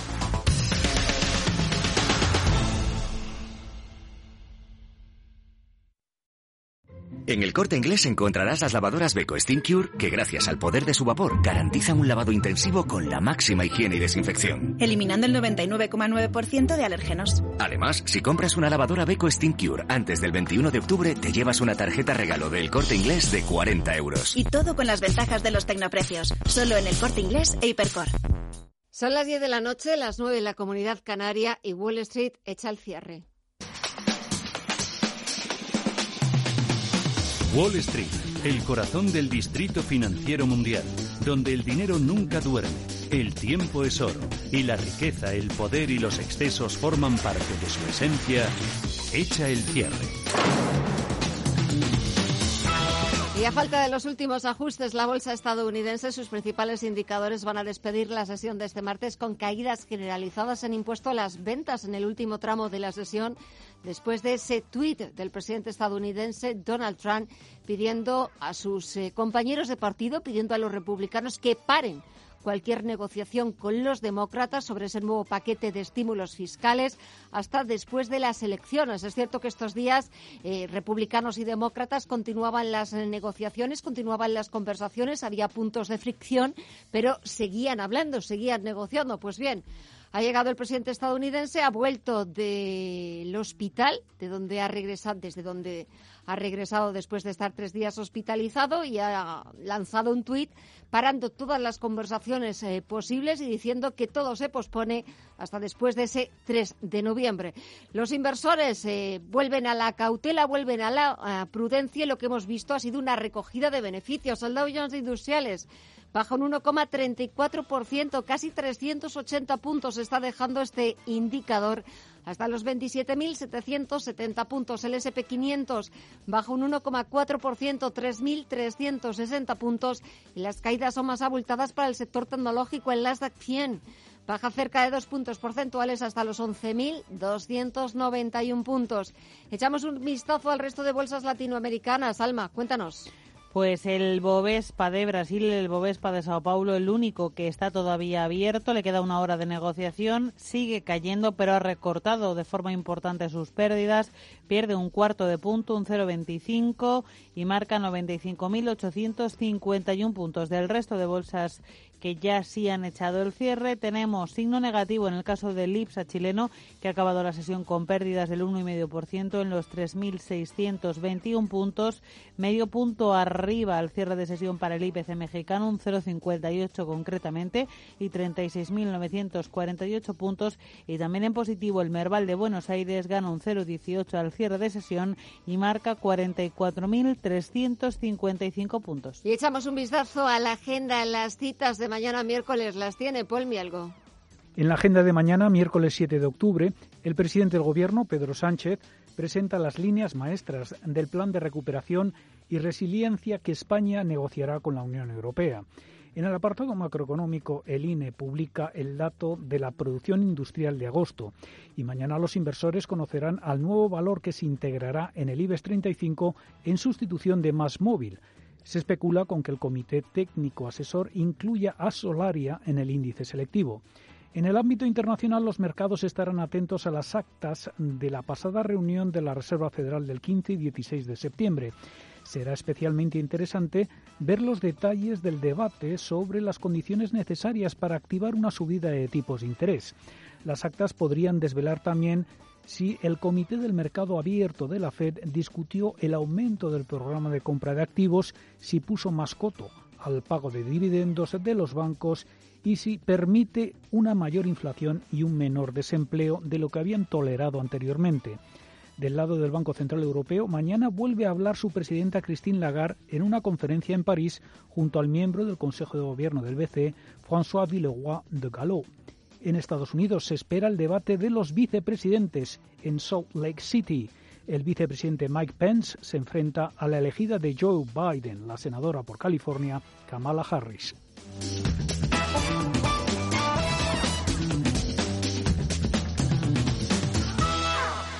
En el corte inglés encontrarás las lavadoras Beko Steam Cure que gracias al poder de su vapor garantizan un lavado intensivo con la máxima higiene y desinfección. Eliminando el 99,9% de alérgenos. Además, si compras una lavadora Beko Steam Cure antes del 21 de octubre, te llevas una tarjeta regalo del corte inglés de 40 euros. Y todo con las ventajas de los tecnoprecios. Solo en el corte inglés e Hipercore. Son las 10 de la noche, las 9 en la comunidad canaria y Wall Street echa el cierre. Wall Street, el corazón del distrito financiero mundial, donde el dinero nunca duerme, el tiempo es oro y la riqueza, el poder y los excesos forman parte de su esencia, echa el cierre. Y a falta de los últimos ajustes, la bolsa estadounidense, sus principales indicadores van a despedir la sesión de este martes con caídas generalizadas en impuesto a las ventas en el último tramo de la sesión, después de ese tuit del presidente estadounidense Donald Trump pidiendo a sus eh, compañeros de partido, pidiendo a los republicanos que paren cualquier negociación con los demócratas sobre ese nuevo paquete de estímulos fiscales hasta después de las elecciones. Es cierto que estos días eh, republicanos y demócratas continuaban las negociaciones, continuaban las conversaciones, había puntos de fricción, pero seguían hablando, seguían negociando. Pues bien, ha llegado el presidente estadounidense, ha vuelto del hospital, de donde ha regresado, desde donde ha regresado después de estar tres días hospitalizado y ha lanzado un tuit parando todas las conversaciones eh, posibles y diciendo que todo se pospone hasta después de ese 3 de noviembre. Los inversores eh, vuelven a la cautela, vuelven a la prudencia y lo que hemos visto ha sido una recogida de beneficios. El Dow Jones Industriales baja un 1,34%, casi 380 puntos está dejando este indicador hasta los 27.770 puntos. El SP500 baja un 1,4%, 3.360 puntos. Y las caídas son más abultadas para el sector tecnológico. El Nasdaq 100 baja cerca de dos puntos porcentuales hasta los 11.291 puntos. Echamos un vistazo al resto de bolsas latinoamericanas. Alma, cuéntanos. Pues el Bovespa de Brasil, el Bovespa de Sao Paulo, el único que está todavía abierto, le queda una hora de negociación, sigue cayendo, pero ha recortado de forma importante sus pérdidas, pierde un cuarto de punto, un 0,25 y marca 95.851 puntos. Del resto de bolsas que ya sí han echado el cierre. Tenemos signo negativo en el caso del IPSA chileno, que ha acabado la sesión con pérdidas del 1,5% en los 3.621 puntos, medio punto arriba al cierre de sesión para el IPC mexicano, un 0,58 concretamente, y 36.948 puntos. Y también en positivo el Merval de Buenos Aires gana un 0,18 al cierre de sesión y marca 44.355 puntos. Y echamos un vistazo a la agenda, las citas de mañana miércoles las tiene Paul Mielgo. En la agenda de mañana, miércoles 7 de octubre, el presidente del Gobierno, Pedro Sánchez, presenta las líneas maestras del plan de recuperación y resiliencia que España negociará con la Unión Europea. En el apartado macroeconómico, el INE publica el dato de la producción industrial de agosto y mañana los inversores conocerán al nuevo valor que se integrará en el IBEX 35 en sustitución de Más Móvil, se especula con que el Comité Técnico Asesor incluya a Solaria en el índice selectivo. En el ámbito internacional, los mercados estarán atentos a las actas de la pasada reunión de la Reserva Federal del 15 y 16 de septiembre. Será especialmente interesante ver los detalles del debate sobre las condiciones necesarias para activar una subida de tipos de interés. Las actas podrían desvelar también si el Comité del Mercado Abierto de la Fed discutió el aumento del programa de compra de activos, si puso más coto al pago de dividendos de los bancos y si permite una mayor inflación y un menor desempleo de lo que habían tolerado anteriormente. Del lado del Banco Central Europeo, mañana vuelve a hablar su presidenta Christine Lagarde en una conferencia en París junto al miembro del Consejo de Gobierno del BCE, François Villeroy de Gallo. En Estados Unidos se espera el debate de los vicepresidentes en Salt Lake City. El vicepresidente Mike Pence se enfrenta a la elegida de Joe Biden, la senadora por California, Kamala Harris.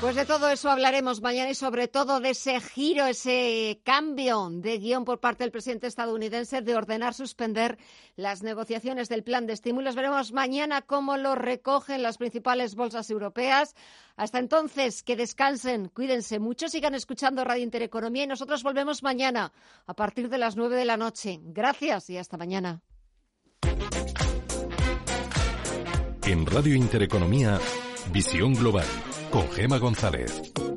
Pues de todo eso hablaremos mañana y sobre todo de ese giro, ese cambio de guion por parte del presidente estadounidense de ordenar suspender las negociaciones del plan de estímulos. Veremos mañana cómo lo recogen las principales bolsas europeas. Hasta entonces, que descansen, cuídense mucho, sigan escuchando Radio Intereconomía y nosotros volvemos mañana a partir de las nueve de la noche. Gracias y hasta mañana. En Radio Intereconomía, Visión Global, con Gema González.